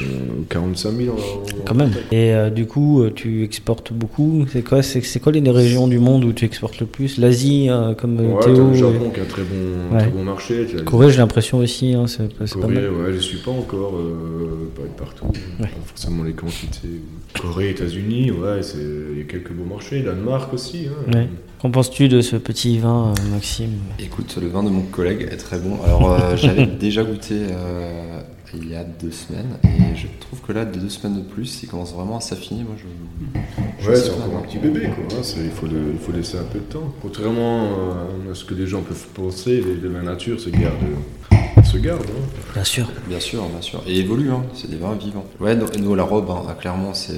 45 000. en- en- Quand même. Et euh, du coup, euh, tu exportes beaucoup. C'est quoi, c'est, quoi les régions du monde où tu exportes le plus? L'Asie, euh, comme euh, Ouais, Théo le et- Japon qui a un très bon, Ouais. très bon marché. tu Corée, j'ai l'impression aussi. Hein, c'est, pas Corée, mal. ouais, je suis pas encore, euh, pas être partout, Ouais. pas forcément les quantités. Corée, États-Unis, ouais, c'est- il y a quelques beaux marchés. Danemark aussi. Hein. Ouais. Qu'en penses-tu de ce petit vin, euh, Maxime? Écoute, le vin de mon collègue est très bon. Alors, euh, j'avais déjà goûté euh, il y a deux semaines et je trouve que là, de deux semaines de plus, il commence vraiment à s'affiner. Moi, je. je Ouais, c'est encore un petit bébé, quoi. hein, c'est- il, faut le- il faut laisser un peu de temps. Contrairement euh, à ce que les gens peuvent penser, les, la nature se garde. Se garde hein. Bien sûr. Bien sûr, bien sûr. Et évolue, hein. c'est des vins vivants. Ouais, nous, nous, la robe, hein, clairement, c'est.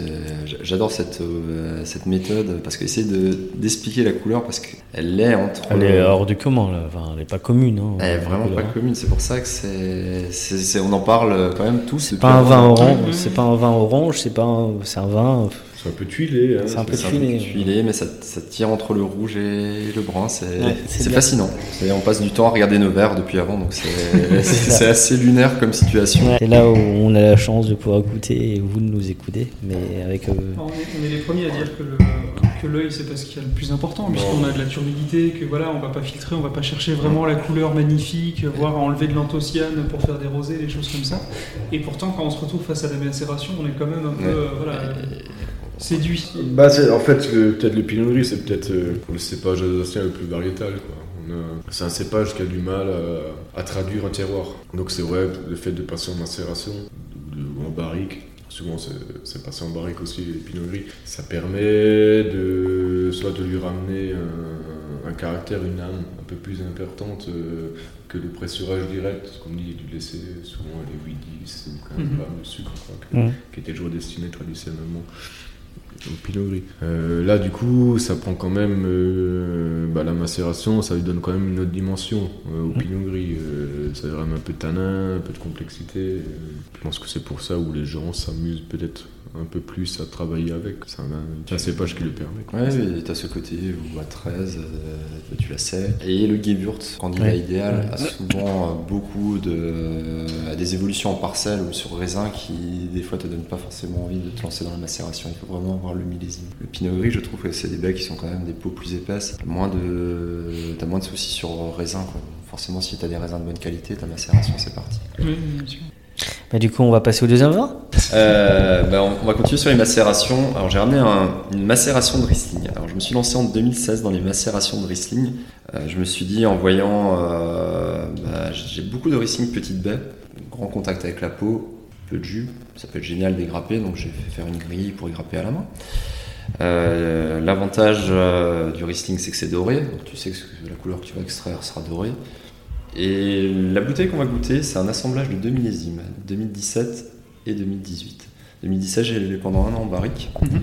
J'adore cette, euh, cette méthode parce qu'essayer de d'expliquer la couleur parce qu'elle est entre. Elle est hors du commun, là. Enfin, elle est pas commune. Hein, Elle est vraiment pas commune, c'est pour ça que c'est, c'est- c'est- on en parle quand même tous. C'est pas un vin orange, c'est pas un vin orange, c'est pas un, c'est un vin. C'est un peu tuilé. hein, C'est un peu C'est un tuilé. peu tuilé, mais ça, ça tire entre le rouge et le brun. C'est, Ouais, fascinant. On passe du temps à regarder nos verres depuis avant, donc c'est, assez lunaire comme situation. C'est là où on a la chance de pouvoir goûter et vous de nous écouter, mais avec. euh, On est, on est les premiers à dire que, l'œil c'est pas ce qu'il y a le plus important, puisqu'on a de la turbidité, que voilà, on va pas filtrer, on va pas chercher vraiment la couleur magnifique, voire à enlever de l'anthocyanne pour faire des rosés, des choses comme ça. Et pourtant, quand on se retrouve face à la macération, on est quand même un peu Ouais. euh, voilà, séduit. Bah, en fait, le- peut-être le pinot gris, c'est peut-être euh, le cépage alsacien le plus variétal. Quoi. C'est un cépage qui a du mal à, à traduire un terroir. Donc c'est vrai, le fait de passer en macération ou en barrique, souvent c'est passé en barrique aussi les pinot gris, ça permet de soit de lui ramener un, un caractère, une âme un peu plus importante euh, que le pressurage direct, comme dit, du laisser souvent les 8-10 ou 15 Mhm. grammes de sucre, quoi, que- Mhm. qui était toujours destiné traditionnellement. Au pinot gris. Euh, là, du coup, ça prend quand même euh, bah, la macération, ça lui donne quand même une autre dimension euh, au pinot gris. Euh, ça donne un peu de tanin, un peu de complexité. Euh, je pense que c'est pour ça où les gens s'amusent peut-être un peu plus à travailler avec. C'est un, un cépage qui le permet. quoi. Ouais, oui, t'as ce côté où à 13, euh, tu la sais. Et le Gewürz, candidat Ouais. idéal, a souvent beaucoup de. a des évolutions en parcelle ou sur raisin qui, des fois, te donnent pas forcément envie de te lancer dans la macération. Il faut vraiment avoir le millésime. Le Pinot Gris, je trouve que c'est des baies qui sont quand même des peaux plus épaisses. T'as moins de, t'as moins de soucis sur raisin, quoi. Forcément, si t'as des raisins de bonne qualité, ta macération, c'est parti. Oui, bien sûr. Bah, du coup, on va passer au deuxième vin Euh, bah, on, on va continuer sur les macérations. Alors j'ai ramené un- une macération de Riesling. Alors je me suis lancé en 2016 dans les macérations de Riesling. Euh, je me suis dit en voyant, euh, bah, j'ai beaucoup de Riesling petite baie, grand contact avec la peau, peu de jus. Ça peut être génial d'égrapper, donc j'ai fait faire une grille pour égrapper à la main. Euh, L'avantage euh, du Riesling, c'est que c'est doré. Donc tu sais que la couleur que tu vas extraire sera dorée. Et la bouteille qu'on va goûter, c'est un assemblage de deux millésimes, 2017 et 2018. 2017, j'ai élevé pendant un an en barrique. Mhm.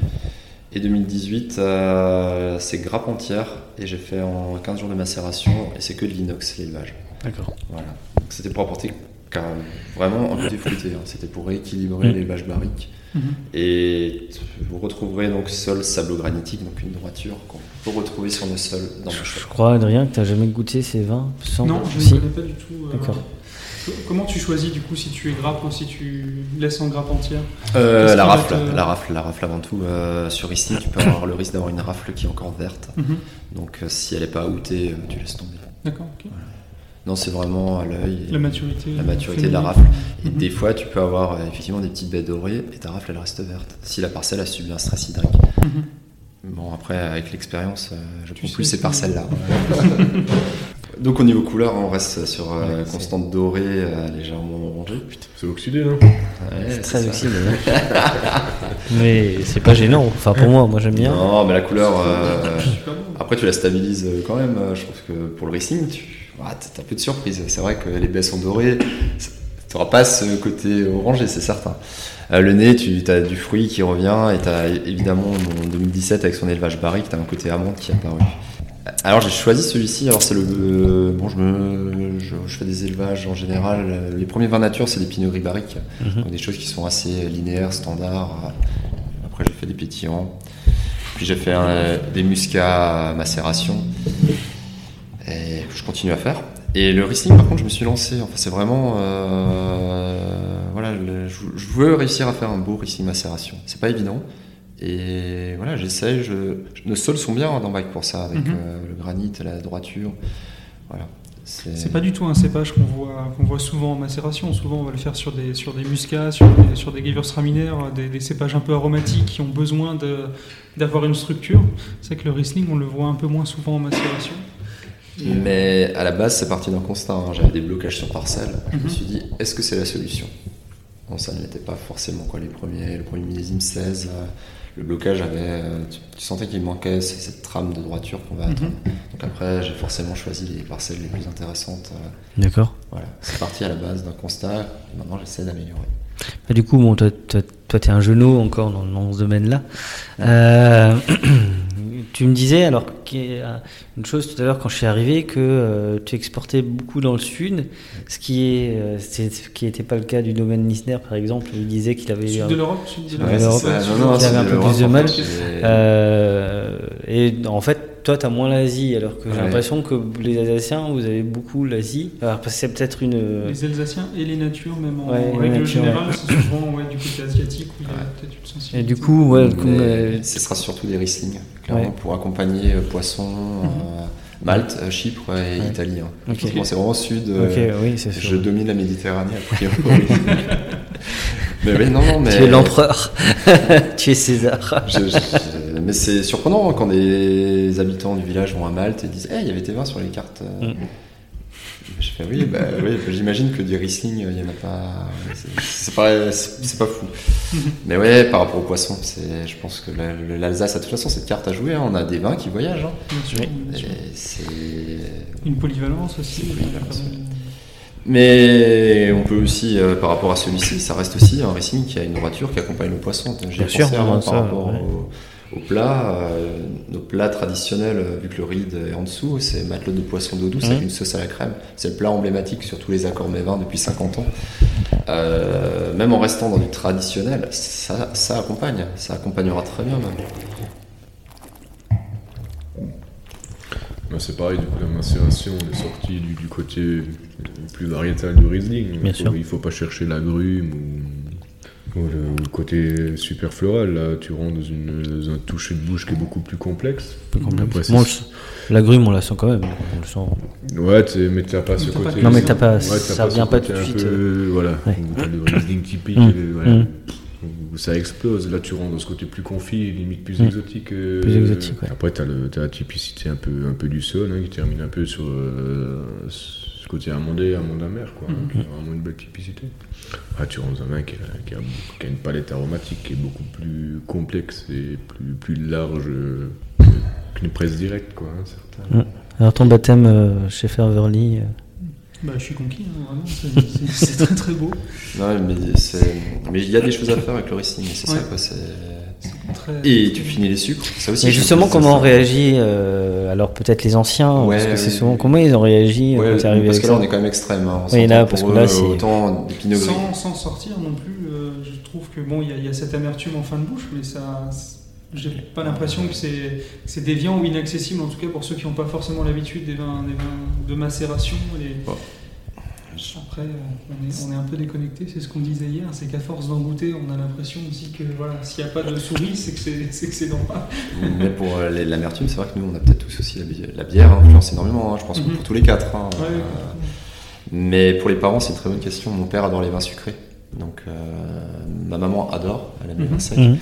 Et 2018, euh, c'est grappe entière. Et j'ai fait en 15 jours de macération. Et c'est que de l'inox, l'élevage. D'accord. Voilà. Donc, C'était pour apporter car- vraiment un côté fruité. hein. C'était pour rééquilibrer Mhm. l'élevage barrique. Mhm. Et vous retrouverez donc sol sablo-granitique, donc une droiture qu'on peut retrouver sur nos sols dans nos Je crois, Adrien, que t'as jamais goûté ces vins sans Non, je Si ne connais pas du tout. euh, D'accord. co- Comment tu choisis du coup si tu es grappe ou si tu laisses en grappe entière Euh, la rafle, te- la rafle, la rafle avant tout. Euh, sur Riesling, tu peux avoir le risque d'avoir une rafle qui est encore verte. Mhm. Donc si elle n'est pas outée, tu laisses tomber. D'accord, ok. Non, c'est vraiment à l'œil. et La maturité. La maturité de la rafle. Et Mhm. des fois, tu peux avoir euh, effectivement des petites baies dorées et ta rafle, elle reste verte. Si la parcelle a subi un stress hydrique. Mhm. Bon, après, avec l'expérience, euh, je sais plus ces parcelles-là. Donc au niveau couleur, on reste sur euh, Ouais, constante dorée, euh, légèrement orangée. C'est oxydé, non Ouais, C'est très oxydé. Mais c'est pas gênant. Enfin, pour moi, moi j'aime bien. Non, mais la couleur. euh. Après, tu la stabilises quand même. Je trouve que pour le racing, tu ah, t'as un peu de surprise. C'est vrai que les baies sont dorées. Tu n'auras pas ce côté orangé, c'est certain. Euh, le nez, tu as du fruit qui revient et tu as évidemment en 2017 avec son élevage barrique, tu as un côté amande qui est apparu. Alors j'ai choisi celui-ci. Alors c'est le euh, bon, je, me, je, je fais des élevages en général. Les premiers vins nature, c'est des pinot gris barriques, donc des choses qui sont assez linéaires, standards. Après j'ai fait des pétillants. Puis j'ai fait un- des muscats à macération. Et je continue à faire. Et le Riesling, par contre, je me suis lancé. Enfin, c'est vraiment. euh, voilà, le- je, je veux réussir à faire un beau Riesling macération. C'est pas évident. Et voilà, j'essaie. Je, nos sols sont bien dans Bike pour ça, avec Mhm. euh, le granit, la droiture. Voilà. C'est pas du tout un cépage qu'on voit, qu'on voit souvent en macération. Souvent, on va le faire sur des, sur des muscats, sur des, sur des Gewürztraminer, des, des cépages un peu aromatiques qui ont besoin d'avoir une structure. C'est que le Riesling, on le voit un peu moins souvent en macération. Euh, Mais à la base, c'est parti d'un constat. hein. J'avais des blocages sur parcelle. Je me Mhm. suis dit, est-ce que c'est la solution? Bon, ça ne l'était pas forcément. Quoi. Les premiers, le premier millésime 16, euh, le blocage avait. euh, tu, tu sentais qu'il manquait cette trame de droiture qu'on va Mhm. attendre. Donc après, j'ai forcément choisi les parcelles les plus intéressantes. euh, D'accord. voilà. C'est parti à la base d'un constat. Et maintenant, j'essaie d'améliorer. Bah, du coup, bon, toi, toi, toi, t'es un genou encore dans, dans ce domaine-là. Euh, tu me disais, alors, qu'il y a une chose tout à l'heure quand je suis arrivé, que euh, tu exportais beaucoup dans le sud, ce qui est, euh, c'est- ce qui n'était pas le cas du domaine Nisner, par exemple. où Il disait qu'il avait eu Sud un- de l'Europe, sud de l'Europe. Non, non, avait un peu plus de mal. Euh, et en fait, toi, tu as moins l'Asie, alors que j'ai Ouais. l'impression que les Alsaciens, vous avez beaucoup l'Asie. Alors, parce que c'est peut-être une. Les Alsaciens et les natures, même en Ouais, les règle natures, générale, ouais. c'est souvent ouais, du côté asiatique où il y a Ouais. peut-être une Et sensibilité. du coup, ouais, Mais euh, ce sera surtout des Riesling, clairement, Ouais. pour accompagner euh, poisson, euh, Malte, euh, Chypre et Ouais. Italie. hein. Ok. Franchement, c'est vraiment sud. euh, ok, oui, c'est Je sûr. domine la Méditerranée a priori. mais oui, non, non, mais. Tu es l'empereur. tu es César. Je- je- mais c'est surprenant hein, quand des habitants du village vont à Malte et disent Eh, il y avait tes vins sur les cartes. euh. Mm. Je fais oui, bah, oui j'imagine que des Riesling, il n'y en a pas. c'est- pas, c'est pas fou. mais ouais, par rapport au poisson, c'est, je pense que l'Alsace de toute façon cette carte à jouer. hein. On a des vins qui voyagent. hein. Bien sûr, bien sûr. Et c'est. Une polyvalence aussi. Une polyvalence, euh, Mais on peut aussi, euh, par rapport à celui-ci, ça reste aussi un Riesling qui a une droiture qui accompagne le poisson. J'ai Bien pensé sûr, avant par ça, rapport ouais. au, au plat. euh, nos plats traditionnels, euh, vu que le riz est en dessous, c'est matelote de poisson d'eau douce Mhm. avec une sauce à la crème. C'est le plat emblématique sur tous les accords mévins depuis 50 ans. Euh, même en restant dans du traditionnel, ça, ça accompagne. Ça accompagnera très bien même. C'est pareil, du coup, la macération, on est sorti du, du côté plus variétal du Riesling. Bien il faut, sûr. Il faut pas chercher l'agrume ou, ou le, ou le côté super floral. Là, tu rentres dans, une, dans un toucher de bouche qui est beaucoup plus complexe. Après, Bon, le- l'agrume, on la sent quand même. On le sent. Ouais, t'es- mais t'as pas ce côté. Non, mais t'as pas- Ouais, ça vient pas tout de suite, peu, Voilà, Ouais. où t'as le Riesling typique, Mm. et voilà, Mm. où ça explose. Là, tu rentres dans ce côté plus confit, limite plus exotique. euh, Plus exotique, ouais. Après, t'as le- t'as la typicité un peu, un peu du sol, hein, qui termine un peu sur euh, côté amandé, amande amer, quoi. hein, Mm. qui a vraiment une belle typicité. Ah, tu rentres dans un vin qui a, qui a- qui a une palette aromatique qui est beaucoup plus complexe et plus, plus large que- qu'une presse directe, quoi. hein, certains. Alors ton baptême euh, chez Ferverly, euh, Bah, je suis conquis, hein, vraiment, c'est- très très beau. Non, mais il y a des choses à faire avec le Riesling, c'est ça quoi. Très- Et tu finis les sucres, ça aussi. Et je justement, comment on réagit euh, Alors peut-être les anciens, Ouais, parce que c'est souvent comment ils ont réagi Ouais, quand c'est arrivé parce que là ça on est quand même extrême. Hein. On Oui, là, parce que là, c'est- autant. Sans, sans sortir non plus, euh, je trouve que bon, il y, a- il y a cette amertume en fin de bouche, mais ça, j'ai pas l'impression que c'est que c'est déviant ou inaccessible, en tout cas pour ceux qui n'ont pas forcément l'habitude des vins, des vins de macération. Après, euh, on est, on est un peu déconnecté, c'est ce qu'on disait hier, c'est qu'à force d'en goûter, on a l'impression aussi que voilà, s'il n'y a pas de souris, c'est que c'est c'est que c'est normal. Mais pour euh, l'amertume, c'est vrai que nous on a peut-être tous aussi la, bi- la bière influence énormément. hein. Je pense que Mhm. pour tous les quatre. hein. Ouais, Euh, Mais pour les parents, c'est une très bonne question. Mon père adore les vins sucrés. Donc euh, ma maman adore, elle aime les vins secs. Mhm.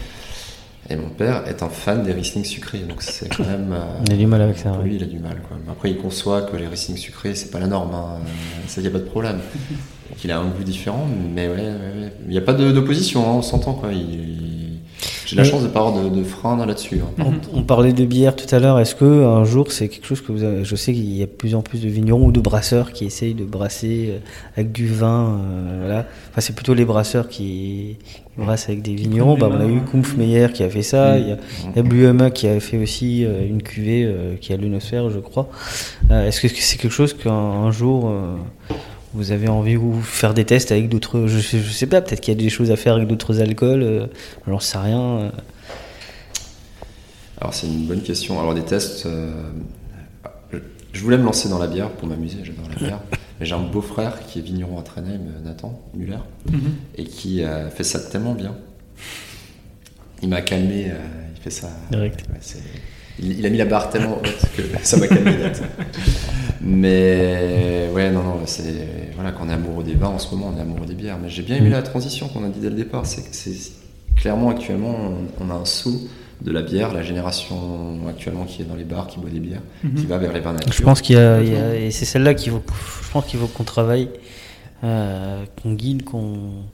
Et mon père est un fan des Riesling sucrés. Donc c'est quand même. euh, On a du mal avec ça. Pour ouais. lui, il a du mal. Quoi. Après, il conçoit que les Riesling sucrés, c'est pas la norme. Hein. Ça, il n'y a pas de problème. Qu'il a un goût différent, mais ouais, ouais, ouais. il n'y a pas d'opposition, hein, on s'entend. quoi. Il- J'ai la chance de pas avoir de, de frein là-dessus. hein. On, on parlait de bière tout à l'heure. Est-ce que un jour c'est quelque chose que vous avez Je sais qu'il y a de plus en plus de vignerons ou de brasseurs qui essayent de brasser euh, avec du vin. euh, voilà. Enfin, c'est plutôt les brasseurs qui, brassent avec des vignerons. Bah, on a eu. Kumpfmeyer qui a fait ça. Il y a, il y a Bluema qui a fait aussi euh, une cuvée euh, qui a l'unosphère, je crois. Euh, Est-ce que c'est quelque chose qu'un un jour euh, vous avez envie de faire des tests avec d'autres je, sais- je sais pas, peut-être qu'il y a des choses à faire avec d'autres alcools. Euh, J'en sais rien. euh. Alors, c'est une bonne question. Alors, des tests. euh, je- voulais me lancer dans la bière pour m'amuser, j'adore la bière. J'ai un beau-frère qui est vigneron à Trenheim, Nathan Muller, Mhm. et qui euh, fait ça tellement bien. Il m'a calmé, euh, il fait ça. Direct. ouais, il, il a mis la barre tellement haute que ça m'a calmé net. Mais ouais, non, non, c'est. Voilà, quand on est amoureux des vins en ce moment, on est amoureux des bières. Mais j'ai bien aimé Mhm. la transition qu'on a dit dès le départ. C'est. Clairement, actuellement, on, on a un saut de la bière, la génération actuellement qui est dans les bars, qui boit des bières, qui va vers les vins nature. Je pense qu'il y a, il y a- et c'est celle-là qu'il faut, je pense qu'il faut qu'on travaille, euh, qu'on guide, qu'on.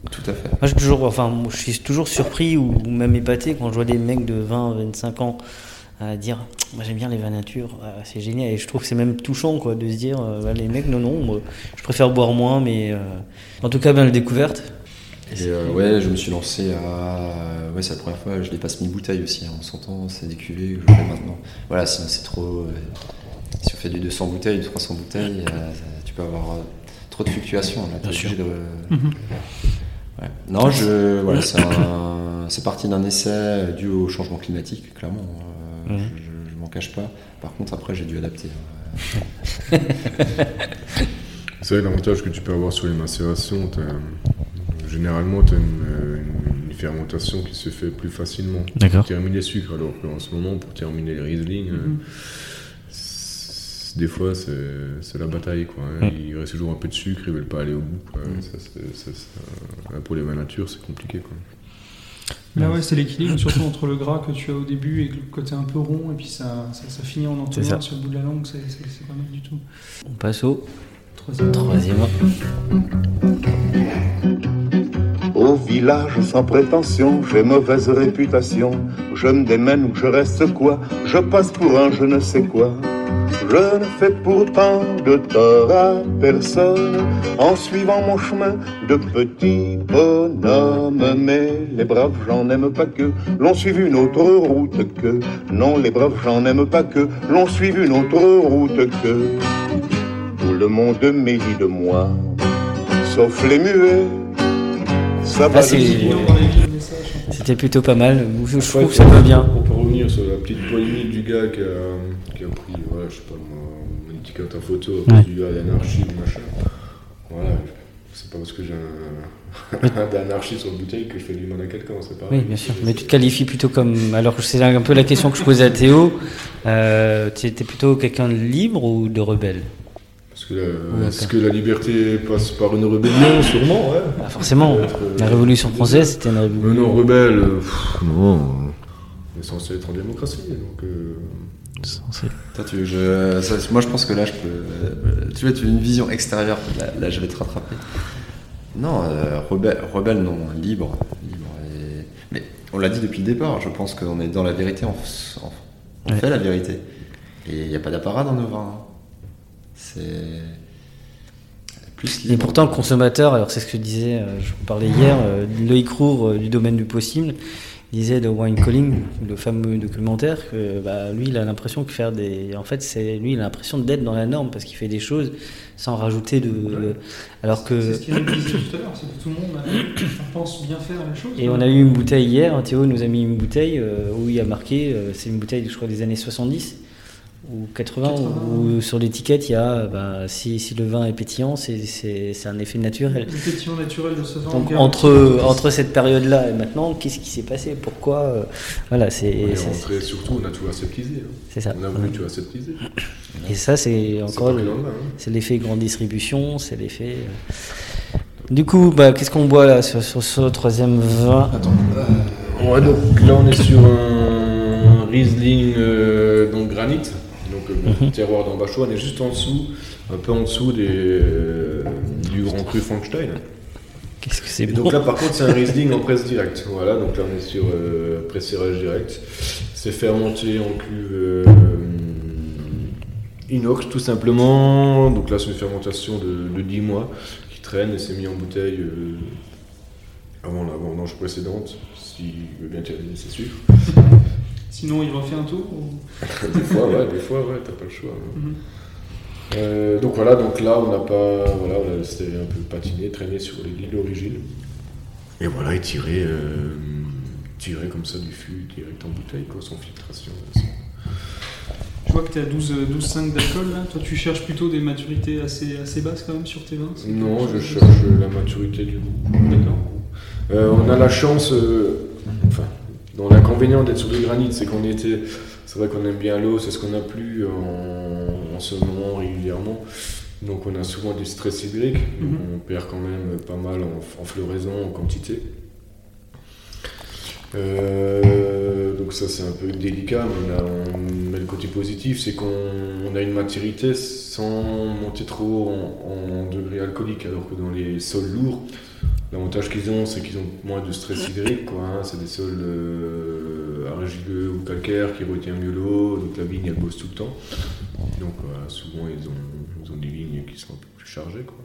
Tout à fait. Moi, je suis toujours, enfin, moi, je suis toujours surpris ou même épaté quand je vois des mecs de 20, 25 ans à dire, moi j'aime bien les vins nature, Ah, c'est génial. Et je trouve que c'est même touchant, quoi, de se dire, euh, bah, les mecs, non, non, moi, je préfère boire moins, mais euh, en tout cas, bien la découverte. Et euh, ouais, je me suis lancé à. Ouais, c'est la première fois, je dépasse 1000 bouteilles aussi. hein. On s'entend, c'est des cuvées que je fais maintenant. Voilà, sinon c'est trop. euh, Si on fait du 200 bouteilles, du 300 bouteilles, euh, tu peux avoir euh, trop de fluctuations. Là, Bien sûr. de. Ouais. Non, je. Voilà, c'est un- c'est parti d'un essai euh, dû au changement climatique, clairement. Euh, Mhm. Je, je, m'en cache pas. Par contre, après, j'ai dû adapter. hein. C'est vrai, l'avantage que tu peux avoir sur les macérations, t'as- généralement, tu as une, une fermentation qui se fait plus facilement. Pour terminer les sucres, alors qu'en ce moment, pour terminer les Riesling, euh, c'est- des fois, c'est la bataille. Quoi, hein. Mhm. Il reste toujours un peu de sucre, ils veulent pas aller au bout. quoi. Ça, c'est- ça, ça- pour les vins nature, c'est compliqué. Quoi. Là, ouais, c'est l'équilibre, surtout entre le gras que tu as au début et le côté un peu rond, et puis ça, ça, ça finit en entonnoir sur le bout de la langue, c'est c'est- c'est pas mal du tout. On passe au Troisième. troisième. Au village sans prétention, j'ai mauvaise réputation. Je me démène ou je reste quoi? Je passe pour un je ne sais quoi. Je ne fais pourtant de tort à personne en suivant mon chemin de petit bonhomme. Mais les braves gens n'aiment pas que l'on suive une autre route que. Non, les braves gens n'aiment pas que l'on suive une autre route que. Tout le monde mérit de moi, sauf les muets. Ça va Ah, soi. C'était plutôt pas mal. Je, trouve que ça va bien. On peut revenir sur la petite polémique du gars qui a, qui a pris, voilà, je sais pas moi, une étiquette en photo à Ouais. cause du gars d'anarchie ou machin. Voilà, c'est pas parce que j'ai un, un d'anarchie sur la bouteille que je fais du mal à quelqu'un, c'est pas Oui, bien sûr. Mais tu te qualifies plutôt comme. Alors, c'est un peu la question que je posais à Théo. Euh, tu étais plutôt quelqu'un de libre ou de rebelle? Parce que, la, est-ce d'accord. que la liberté passe par une rébellion? Sûrement, ouais. Forcément. Euh, La Révolution française, c'était une Mais révolution. non, rebelle, euh, pff, non. On est censé être en démocratie, donc. euh, Toi, tu, je, ça, moi, je pense que là, je peux. euh, Tu vois, tu as une vision extérieure. Là, là, je vais te rattraper. Non, euh, rebelle, rebelle, non, libre. libre et- Mais on l'a dit depuis le départ. Je pense qu'on est dans la vérité. On, on- on Ouais. fait la vérité. Et il n'y a pas d'apparat dans nos vins. hein. C'est. Et pourtant, le consommateur, alors c'est ce que je disais, euh, je vous parlais hier, euh, Loïc Roux euh, du domaine du possible, disait de Wine Calling, le fameux documentaire, que bah, lui, il a l'impression que faire des. En fait, c'est lui, il a l'impression d'être dans la norme parce qu'il fait des choses sans rajouter de. Alors que. C'est ce qu'Éric disait tout à l'heure, c'est que tout le monde pense bien faire les choses. Et on a eu une bouteille hier, Théo nous a mis une bouteille euh, où il a marqué, euh, c'est une bouteille, je crois, des années 70 ou 80, où, où sur l'étiquette il y a, bah, si, si le vin est pétillant, c'est- c'est c'est un effet naturel. Le pétillant naturel de ce vin. Donc entre, entre cette période-là et maintenant, qu'est-ce qui s'est passé? Pourquoi euh, Voilà, c'est. on est c'est- rentré, surtout, on a tout aseptisé. hein. C'est ça. On a voulu tout aseptiser. Et ça, c'est encore. le- hein. C'est l'effet grande distribution, c'est l'effet. euh. Du coup, bah, qu'est-ce qu'on boit là sur, sur ce troisième vin? Ouais, donc là on est sur un Riesling euh, donc granit, donc euh, Mhm. terroir d'Ambachois, on est juste en dessous, un peu en dessous des, euh, du Grand Cru Frankenstein. Qu'est-ce que c'est bon donc là par contre c'est un Riesling en presse directe, voilà, donc là on est sur euh, pressérage direct. C'est fermenté en cuve euh, inox tout simplement, donc là c'est une fermentation de, de 10 mois qui traîne et c'est mis en bouteille euh, avant la vendange précédente, s'il veut bien terminer ses sucres. Sinon, il refait un tour ou- des fois, ouais, des fois, ouais, t'as pas le choix. hein. Mhm. Euh, donc voilà, donc là on n'a pas, voilà, on a laissé un peu patiner, traîner sur lignes d'origine. Et voilà, et tirer, euh, comme ça du fût direct en bouteille, quoi, sans filtration. Je vois que tu es à 12, euh, 12,5 d'alcool là. Toi, tu cherches plutôt des maturités assez, assez basses quand même sur tes vins Non, je cherche la maturité du goût. D'accord. Euh, on a la chance, enfin, dans l'inconvénient d'être sur le granit, c'est qu'on était, c'est vrai qu'on aime bien l'eau, c'est ce qu'on a plus en, en ce moment régulièrement. Donc on a souvent du stress hydrique, Mhm. on perd quand même pas mal en, en floraison, en quantité. Euh, donc ça c'est un peu délicat, mais, là, on- mais le côté positif c'est qu'on on a une maturité sans monter trop en, en degré alcoolique, alors que dans les sols lourds, l'avantage qu'ils ont c'est qu'ils ont moins de stress hydrique, quoi, hein. c'est des sols euh, argileux ou calcaires qui retiennent mieux l'eau, donc la vigne elle bosse tout le temps. Donc voilà, souvent ils ont, ils ont des vignes qui sont un peu plus chargées. Quoi.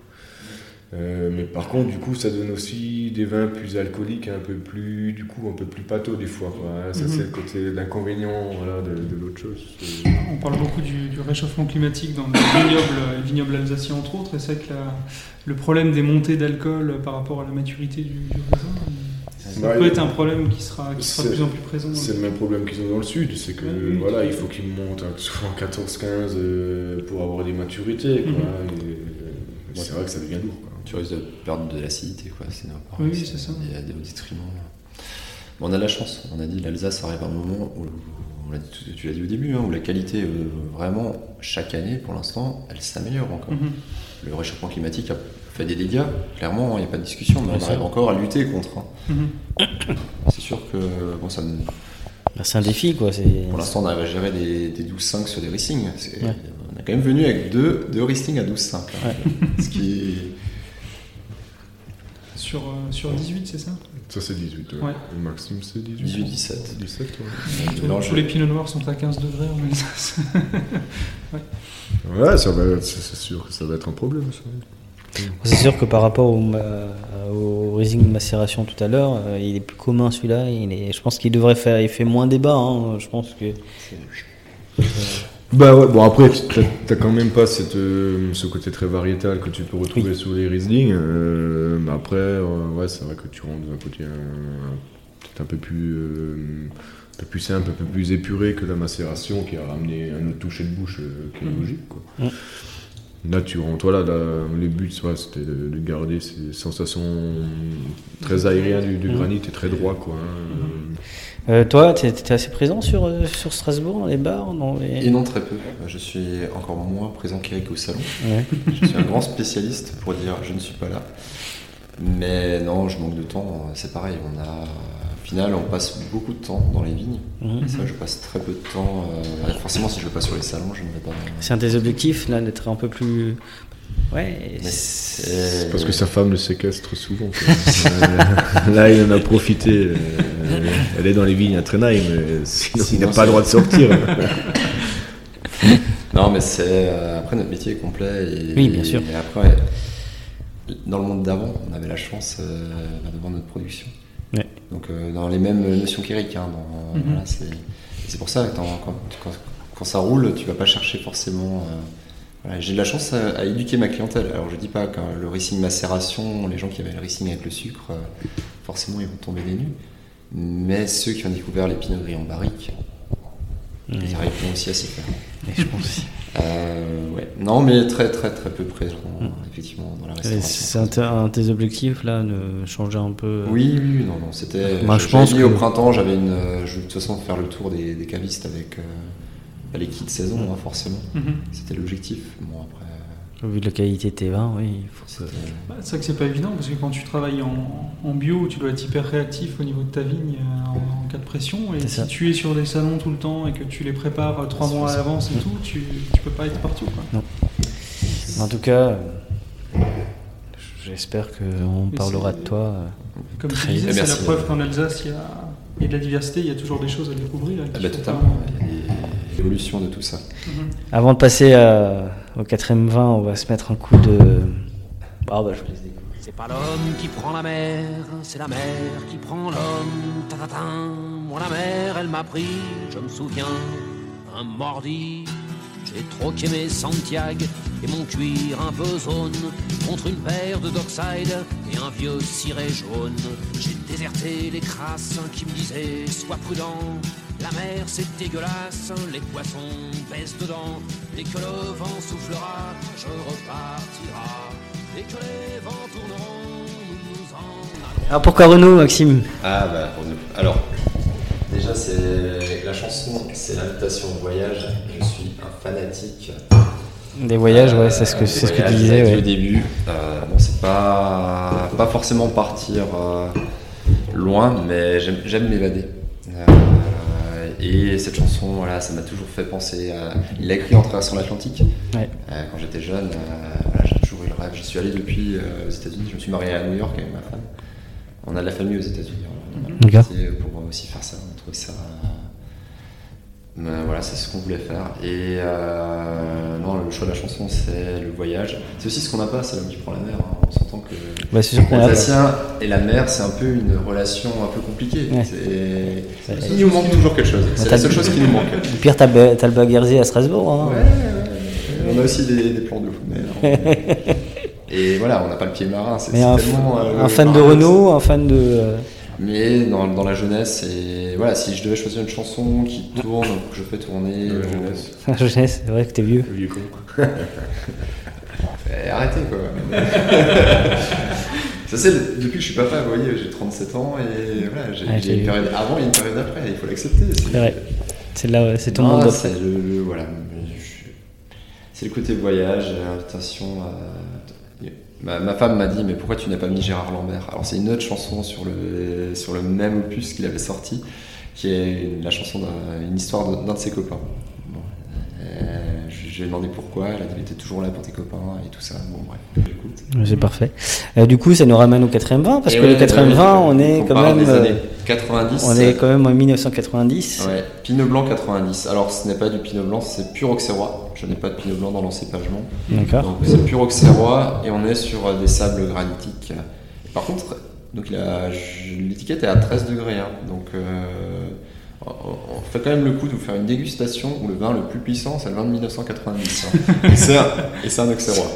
Euh, mais par contre, du coup, ça donne aussi des vins plus alcooliques, un peu plus, du coup, un peu plus pâteaux des fois. Quoi. hein. Ça, Mhm. c'est le côté d'inconvénient voilà, de, de l'autre chose. On parle beaucoup du, du réchauffement climatique dans les vignobles, les vignobles alsaciens entre autres, et c'est vrai que la- le problème des montées d'alcool par rapport à la maturité du, du raisin, ça Bah, peut être un problème qui sera, qui sera de plus en plus présent. C'est le même problème qu'ils ont dans le sud, c'est que voilà, il faut qu'ils montent à souvent 14-15 euh, pour avoir des maturités. Mhm. euh, c'est vrai que ça devient lourd. Quoi. Tu risques de perdre de l'acidité, quoi. Sinon, Oui, oui, c'est ça. Il y a des au détriment. Bon, on a de la chance. On a dit l'Alsace arrive à un moment où, on l'a dit tu l'as dit au début, hein, où la qualité, euh, vraiment, chaque année, pour l'instant, elle s'améliore encore. Mhm. Le réchauffement climatique a fait des dégâts, clairement, il n'y a pas de discussion, mais on arrive encore à lutter contre. hein. Mhm. C'est sûr que bon, ça, ne- Bah, C'est un défi, quoi. c'est- pour l'instant, on arrive à gérer des, des 12-5 sur des. C'est- Ouais. On a quand même venu avec deux, deux à 12-5. hein. Ce qui est sur, euh, sur 18, c'est ça Ça, c'est 18. Ouais. Ouais. Le Maxime, c'est 18. 18, 17. 17, ouais. Tous, Non, tous les pinots noirs sont à 15 degrés en Alsace. Ouais, ça va, c'est sûr que ça va être un problème, ça. C'est sûr que par rapport au, ma- au Rising macération tout à l'heure, euh, il est plus commun celui-là. Il est, je pense qu'il devrait faire, il fait moins débat. hein. Je pense que Bah ouais, bon après, t'as- quand même pas cette, euh, ce côté très variétal que tu peux retrouver sous les Riesling. euh, après, euh, ouais, c'est vrai que tu rentres dans un côté un- peut-être un peu plus, euh, un peu plus simple, un peu plus épuré que la macération qui a ramené un autre toucher de bouche euh, qui est Mhm. logique. Quoi. Mhm. Rentres, voilà, là, les buts, ouais, c'était de, de garder ces sensations très aériennes du, du Mhm. granit et très droit, quoi. hein. Euh, toi, tu étais assez présent sur, euh, sur Strasbourg, dans les bars dans les... Et non, très peu. Je suis encore moins présent qu'Eric au salon. Ouais. Je suis un grand spécialiste pour dire je ne suis pas là. Mais non, je manque de temps. C'est pareil. On a, au final, on passe beaucoup de temps dans les vignes. Mhm. Ça, je passe très peu de temps. euh, forcément, si je ne vais pas sur les salons, je ne vais pas. C'est un de tes objectifs, là, d'être un peu plus. Ouais. C'est- parce que sa femme le séquestre souvent. Euh, Là, il en a profité. euh, Elle est dans les vignes à Trenheim, mais sinon, il n'a pas le droit de sortir. Non, mais c'est euh, après notre métier est complet. Et, Oui, bien sûr. Et après, dans le monde d'avant, on avait la chance euh, de vendre notre production. Donc euh, dans les mêmes notions qu'Eric. Hein, Mhm. voilà, c'est pour ça que quand, quand- quand ça roule, tu vas pas chercher forcément. euh, voilà, J'ai de la chance à, à éduquer ma clientèle. Alors je dis pas que le racing macération, les gens qui avaient le racing avec le sucre, euh, forcément ils vont tomber des nues. Mais ceux qui ont découvert les pinots gris en barrique, ils arriveront aussi à s'y faire. Et je pense aussi. Euh, ouais. Non, mais très très très peu présent, effectivement, dans la restauration. C'est un, de- un de tes objectifs, là, de changer un peu. Oui, oui, oui, non, non, c'était. Moi, je pense que- au printemps, j'avais une. euh, Je veux de toute façon faire le tour des, des cavistes avec euh, bah, les kits de saison, hein, forcément. Mhm. C'était l'objectif. Bon, après. Vu de la qualité de tes vins, oui. il faut- c'était- Bah, c'est vrai que c'est pas évident parce que quand tu travailles en, en bio, tu dois être hyper réactif au niveau de ta vigne euh, en, en cas de pression. Et C'est si ça. tu es sur des salons tout le temps et que tu les prépares euh, trois C'est mois à l'avance et tout, tu, tu peux pas être partout. Quoi. En tout cas, j'espère qu'on parlera c'est- de toi. euh, Comme tu Très disais, bien. c'est la preuve qu'en Alsace, il y, a, il y a de la diversité, il y a toujours des choses à découvrir. et Ah, bah, totalement. De tout ça. Mhm. Avant de passer à- au quatrième vin, on va se mettre un coup de. Ah bah je vous laisse. C'est pas l'homme qui prend la mer, c'est la mer qui prend l'homme. Tatatin, moi la mer, elle m'a pris, je me souviens, un mordi. J'ai troqué mes Santiago et mon cuir un peu zone contre une paire de Dockside et un vieux ciré jaune. J'ai déserté les crasses qui me disaient sois prudent. La mer c'est dégueulasse, les poissons baissent dedans. Dès que le vent soufflera, je repartira. Dès que les vents tourneront, nous en allons. Alors pourquoi Renault, Maxime Ah bah Renaud. Alors, déjà c'est la chanson, c'est l'invitation au voyage. Je suis un fanatique. Des voyages, ouais, c'est ce que, Euh, c'est ce que tu disais. ouais. Au début, euh, bon, c'est pas, pas forcément partir euh, loin, mais j'aime j'aime m'évader. Euh, et cette chanson, voilà, ça m'a toujours fait penser à. Il l'a écrit en traversant l'Atlantique. Ouais. Euh, quand j'étais jeune, euh, voilà, j'ai toujours eu le rêve. J'y suis allé depuis euh, aux États-Unis. Je me suis marié à New York avec ma femme. On a de la famille aux États-Unis. On a parti pour aussi faire ça. On trouvait ça. Mais voilà, c'est ce qu'on voulait faire. Et euh, non, le choix de la chanson, c'est le voyage. C'est aussi ce qu'on n'a pas, c'est l'homme qui prend la mer. hein. On s'entend que Bah, sûr l'Alsacien et la mer, c'est un peu une relation un peu compliquée. Ouais. C'est- Ouais. Il nous manque toujours quelque chose. C'est la le- seule chose qui nous manque. Au pire, t'as le Baguerzi à Strasbourg. Hein. Ouais, ouais, ouais. On a aussi des, des plans d'eau. mais. Et voilà, on n'a pas le pied marin. C'est un, tellement, f- euh, un fan de. Renault, un fan de. Mais dans, dans la jeunesse, et voilà, si je devais choisir une chanson qui tourne, que je fais tourner. Dans la euh, jeunesse. La jeunesse, c'est vrai que t'es vieux. Le vieux con. eh, arrêtez quoi. Ça c'est depuis que je suis papa, vous voyez, j'ai 37 ans et voilà, j'ai Ah, une période avant et une période après, il faut l'accepter. C'est vrai. C'est là, c'est ton Non, monde c'est le, le- voilà, je- c'est le côté voyage, l'invitation. à- Ma, femme m'a dit mais pourquoi tu n'as pas mis Gérard Lambert? Alors c'est une autre chanson sur le même opus qu'il avait sorti, qui est la chanson d'une histoire d'un de ses copains. Euh, je- lui ai demandé pourquoi, elle a dit, t'es toujours là pour tes copains et tout ça. Bon, bref, j'écoute. C'est parfait. Euh, du coup, ça nous ramène au quatrième vin, parce Et que ouais, le quatrième ouais, vin, ouais, on est on quand même. des euh, années 90. On est quand même en 1990. Ouais, Pinot Blanc 90. Alors ce n'est pas du Pinot Blanc, c'est pur Auxerrois. Je n'ai pas de Pinot Blanc dans l'encépagement. D'accord. Donc c'est pur Auxerrois et on est sur des sables granitiques. Par contre, donc il a- je- l'étiquette est à 13 degrés. hein. donc euh, on fait quand même le coup de vous faire une dégustation où le vin le plus puissant c'est le vin de 1990. hein. et c'est un, et c'est un Auxerrois.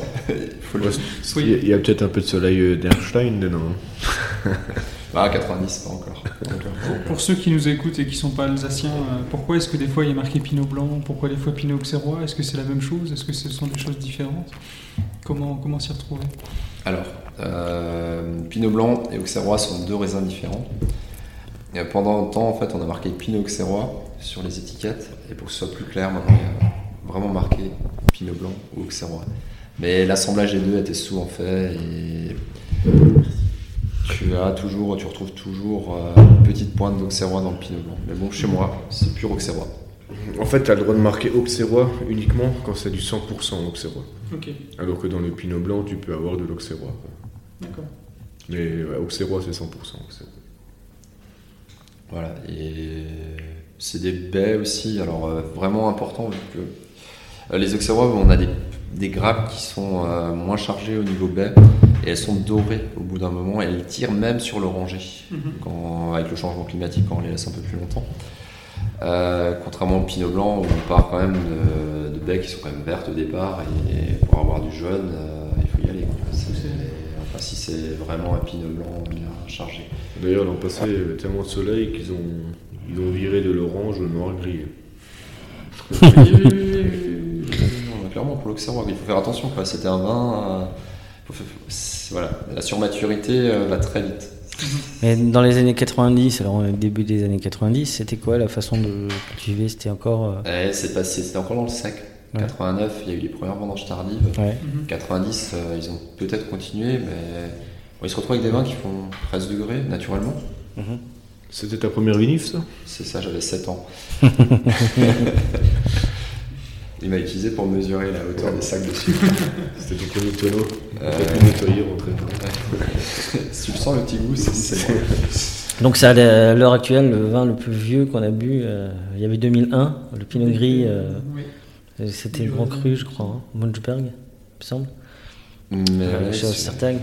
Il y a, peut-être un peu de soleil euh, d'Einstein dedans. hein. Ah, 90, pas encore. Pour, pour ceux qui nous écoutent et qui sont pas alsaciens, euh, pourquoi est-ce que des fois il y a marqué Pinot Blanc? Pourquoi des fois Pinot Auxerrois? Est-ce que c'est la même chose? Est-ce que ce sont des choses différentes? Comment, comment s'y retrouver? Alors, euh, Pinot Blanc et Auxerrois sont deux raisins différents. Et pendant longtemps, en fait, on a marqué Pinot Auxerrois sur les étiquettes. Et pour que ce soit plus clair, maintenant, il y a vraiment marqué Pinot Blanc ou Auxerrois. Mais l'assemblage des deux était souvent fait et tu as toujours, tu retrouves toujours euh, une petite pointe d'Auxerrois dans le Pinot Blanc. Mais bon, chez moi, c'est pur Auxerrois. En fait, tu as le droit de marquer Auxerrois uniquement quand c'est du 100% Auxerrois. Alors que dans le Pinot Blanc, tu peux avoir de l'Auxerrois. D'accord. Mais Auxerrois, c'est 100% Auxerrois. Voilà, et c'est des baies aussi, alors euh, vraiment important vu que euh, les Auxerrois, on a des, des grappes qui sont euh, moins chargées au niveau baie et elles sont dorées au bout d'un moment et elles tirent même sur l'oranger Mhm. quand- avec le changement climatique quand on les laisse un peu plus longtemps. Contrairement au Pinot Blanc où on part quand même de, de baies qui sont quand même vertes au départ et pour avoir du jaune, il faut y aller. quoi. Enfin, si c'est vraiment un Pinot Blanc bien chargé. D'ailleurs, l'an passé, il y avait tellement de soleil qu'ils ont, ils ont viré de l'orange au noir gris. Oui, oui, oui, oui, oui, oui. Non, clairement, pour l'Auxerrois, il faut faire attention. quoi. C'était un vin. euh, voilà, la surmaturité euh, va très vite. Et dans les années 90, alors au début des années 90, c'était quoi la façon de cultiver? C'était encore. euh, Et c'est passé, c'était encore dans le sec. Ouais. 89, il y a eu les premières vendanges tardives. Ouais. Mhm. 90, euh, ils ont peut-être continué, mais ils se retrouvent avec des vins qui font 13 degrés naturellement. Mhm. C'était ta première vinif, ça? C'est ça, j'avais 7 ans. Il m'a utilisé pour mesurer la hauteur des sacs de sucre. C'était ton premier tonneau. Euh, nettoyer, rentrer si tu le sens le petit goût, c'est c'est moi. Donc, ça, à l'heure actuelle, le vin le plus vieux qu'on a bu, euh, il y avait 2001, le Pinot Gris. euh, Oui. C'était Grand Cru, je crois, hein, Munchberg, il me semble. Mais Euh, ouais, chez c'est- Ostertag.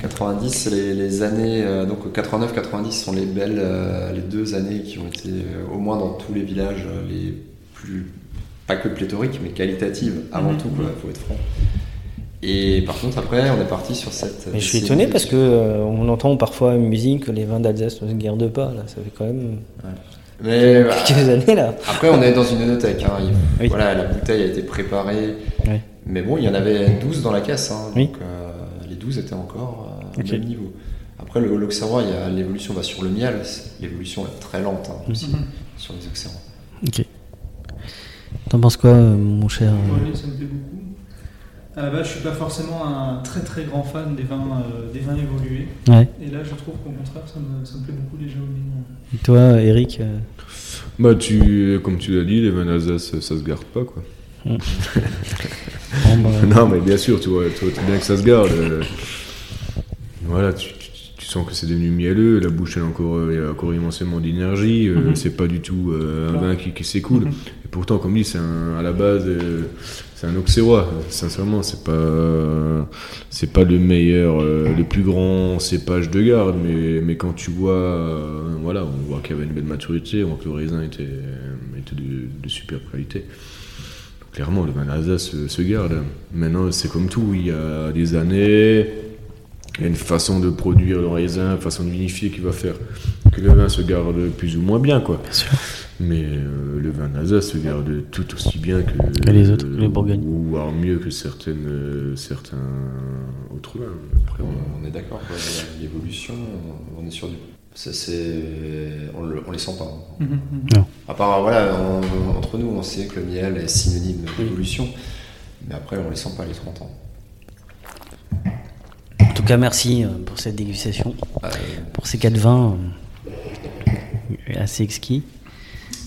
90, c'est les, les années. euh, donc 89-90 sont les belles, euh, les deux années qui ont été, euh, au moins dans tous les villages, euh, les plus. pas que pléthoriques, mais qualitatives avant Mhm. tout, il faut être franc. Et par contre, après, on est parti sur cette. Mais je suis étonné de- parce que euh, on entend parfois une musique que les vins d'Alsace ne se gardent pas. Là, ça fait quand même Mais, bah, quelques années là. Après, on est dans une enothèque. hein. Oui. Voilà, la bouteille a été préparée. Oui. Mais bon, il y en avait 12 dans la caisse. hein. Oui. donc euh, les 12 étaient encore euh, au même niveau. Après, le l'Auxerrois, l'évolution va sur le miel. L'évolution est très lente hein, aussi, sur les Auxerrois. Ok. T'en penses quoi, euh, mon cher allez, ça me plaît beaucoup. À la base, je suis pas forcément un très très grand fan des vins, euh, des vins évolués. Ouais. Et là, je trouve qu'au contraire, ça me, ça me plaît beaucoup les jaunins. Et Toi, Eric euh, Bah, tu, comme tu l'as dit, les vins d'Alsace, ça se garde pas, quoi. Bon, bah, non, mais bien sûr, tu vois, tu vois très bien que ça se garde. euh, voilà, tu, tu- tu sens que c'est devenu mielleux, la bouche, elle a encore, euh, a encore immensément d'énergie, euh, Mhm. c'est pas du tout euh, un vin qui, qui s'écoule. Mhm. Et pourtant, comme dit, c'est un- à la base, euh, c'est un Auxerrois. Sincèrement, c'est pas, c'est pas le meilleur, euh, le plus grand cépage de garde, mais, mais quand tu vois, euh, voilà, on voit qu'il y avait une belle maturité, on voit que le raisin était, était de, de super qualité. Clairement, le vin d'Alsace se, se garde. Maintenant, c'est comme tout. Il y a des années, il y a une façon de produire le raisin, une façon de vinifier qui va faire que le vin se garde plus ou moins bien, quoi. Mais euh, le vin d'Alsace se garde tout aussi bien que, Que les autres, les Bourgognes. Ou voire mieux que certaines, euh, certains autres vins. Après, on- On est d'accord, l'évolution, on est sur du. Ça, c'est- on, le- on les sent pas. hein. Mhm, mhm. Non. À part, voilà, on- entre nous, on sait que le miel est synonyme d'évolution, mais après, on les sent pas les 30 ans. en tout cas, merci euh, pour cette dégustation, Euh, pour ces quatre vins euh, assez exquis.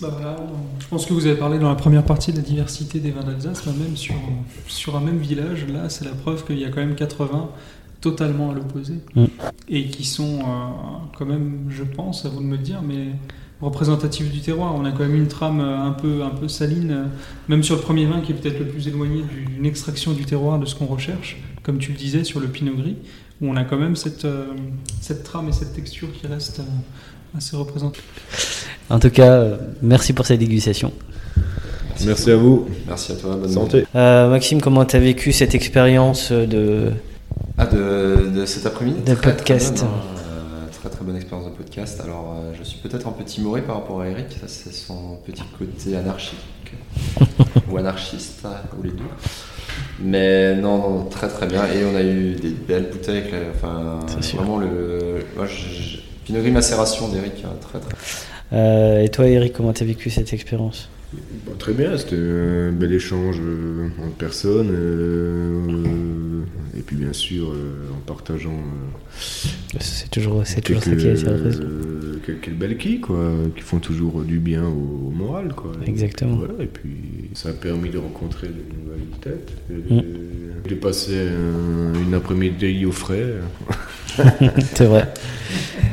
Bah voilà, je pense que vous avez parlé dans la première partie de la diversité des vins d'Alsace, même sur, sur un même village, là c'est la preuve qu'il y a quand même 80 totalement à l'opposé Mm. et qui sont euh, quand même, je pense, à vous de me le dire, mais représentatifs du terroir. On a quand même une trame euh, un peu, un peu saline, euh, même sur le premier vin qui est peut-être le plus éloigné d'une extraction du terroir de ce qu'on recherche, comme tu le disais sur le pinot gris, où on a quand même cette, euh, cette trame et cette texture qui reste euh, assez représentative. En tout cas, merci pour cette dégustation. Merci à vous. Merci à toi. Bonne Santé. Euh, Maxime, comment tu as vécu cette expérience de. Ah, de, de cet après-midi De Très, podcast. Très, bonne, hein. Euh, très très bonne expérience de podcast. Alors, euh, je suis peut-être un peu timoré par rapport à Eric. Ça, c'est son petit côté anarchique ou anarchiste, ou les deux. Mais non, non, très très bien. Et on a eu des belles bouteilles. avec la- Enfin, vraiment le. Moi, je- je- Pinot Gris macération d'Eric, hein, très très. Euh, et toi, Eric, comment tu as vécu cette expérience? Bon, très bien, c'était un bel échange euh, entre personnes. euh, et puis bien sûr, euh, en partageant euh, C'est toujours, c'est toujours ça qui est intéressant. quelques belles quilles, quoi, qui font toujours du bien au, au moral. Quoi. Exactement. Voilà, et puis ça a permis de rencontrer de nouvelles têtes, Mm. et de passer un- une après-midi au frais. c'est vrai.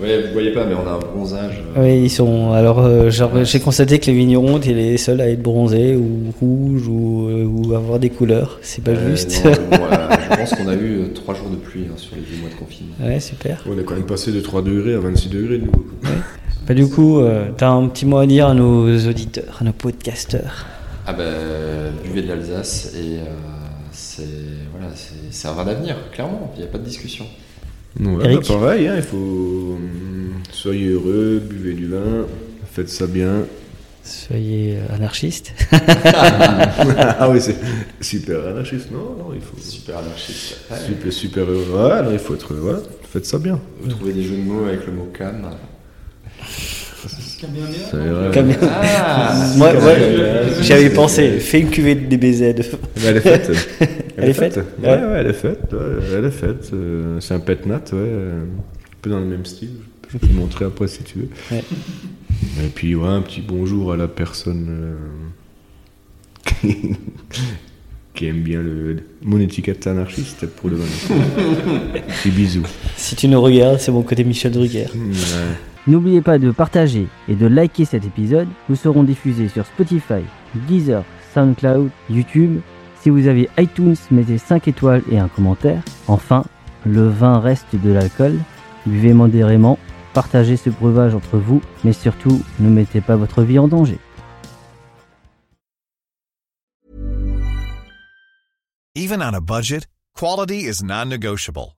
Ouais, vous voyez pas, mais on a un bronzage. euh, Oui, ils sont. Alors, euh, j'ai constaté que les vignerons étaient les seuls à être bronzés ou rouges ou, euh, ou avoir des couleurs. C'est pas euh, juste. non, bon, voilà, je pense qu'on a eu trois jours de pluie hein, sur les deux mois de confinement. ouais, super. On a quand même passé de 3 degrés à 26 degrés de nouveau. Bah, du coup, euh, t'as un petit mot à dire à nos auditeurs, à nos podcasteurs. Ah ben, buvez de l'Alsace et euh, c'est voilà, c'est c'est un vin d'avenir, clairement, il n'y a pas de discussion. Ouais, Eric bah, pareil, hein, il faut. hum, Soyez heureux, buvez du vin, faites ça bien. Soyez euh, anarchistes. ah oui, c'est super anarchiste, non, non, il faut. Super anarchiste. Ouais. Super, super heureux. Ouais, non, il faut être. Voilà, faites ça bien. Vous trouvez des jeux de mots avec le mot calme. Ça ira. Comme- Ah, Moi, j'avais pensé, fais une cuvée de DBZ. Mais elle est faite. Elle est faite Ouais, Ouais. ouais, elle est faite. ouais, elle est faite. euh, c'est un pet nat, ouais. euh, Un peu dans le même style. Je peux te montrer après si tu veux. Ouais. Et puis, ouais, un petit bonjour à la personne euh, qui, aime bien le, mon étiquette anarchiste pour le vin. Petit bisous. Si tu nous regardes, c'est mon côté Michel Drucker. Ouais. N'oubliez pas de partager et de liker cet épisode. Nous serons diffusés sur Spotify, Deezer, SoundCloud, YouTube. Si vous avez iTunes, mettez 5 étoiles et un commentaire. Enfin, le vin reste de l'alcool. Buvez modérément, partagez ce breuvage entre vous, mais surtout, ne mettez pas votre vie en danger. Even on a budget, quality is non-negotiable.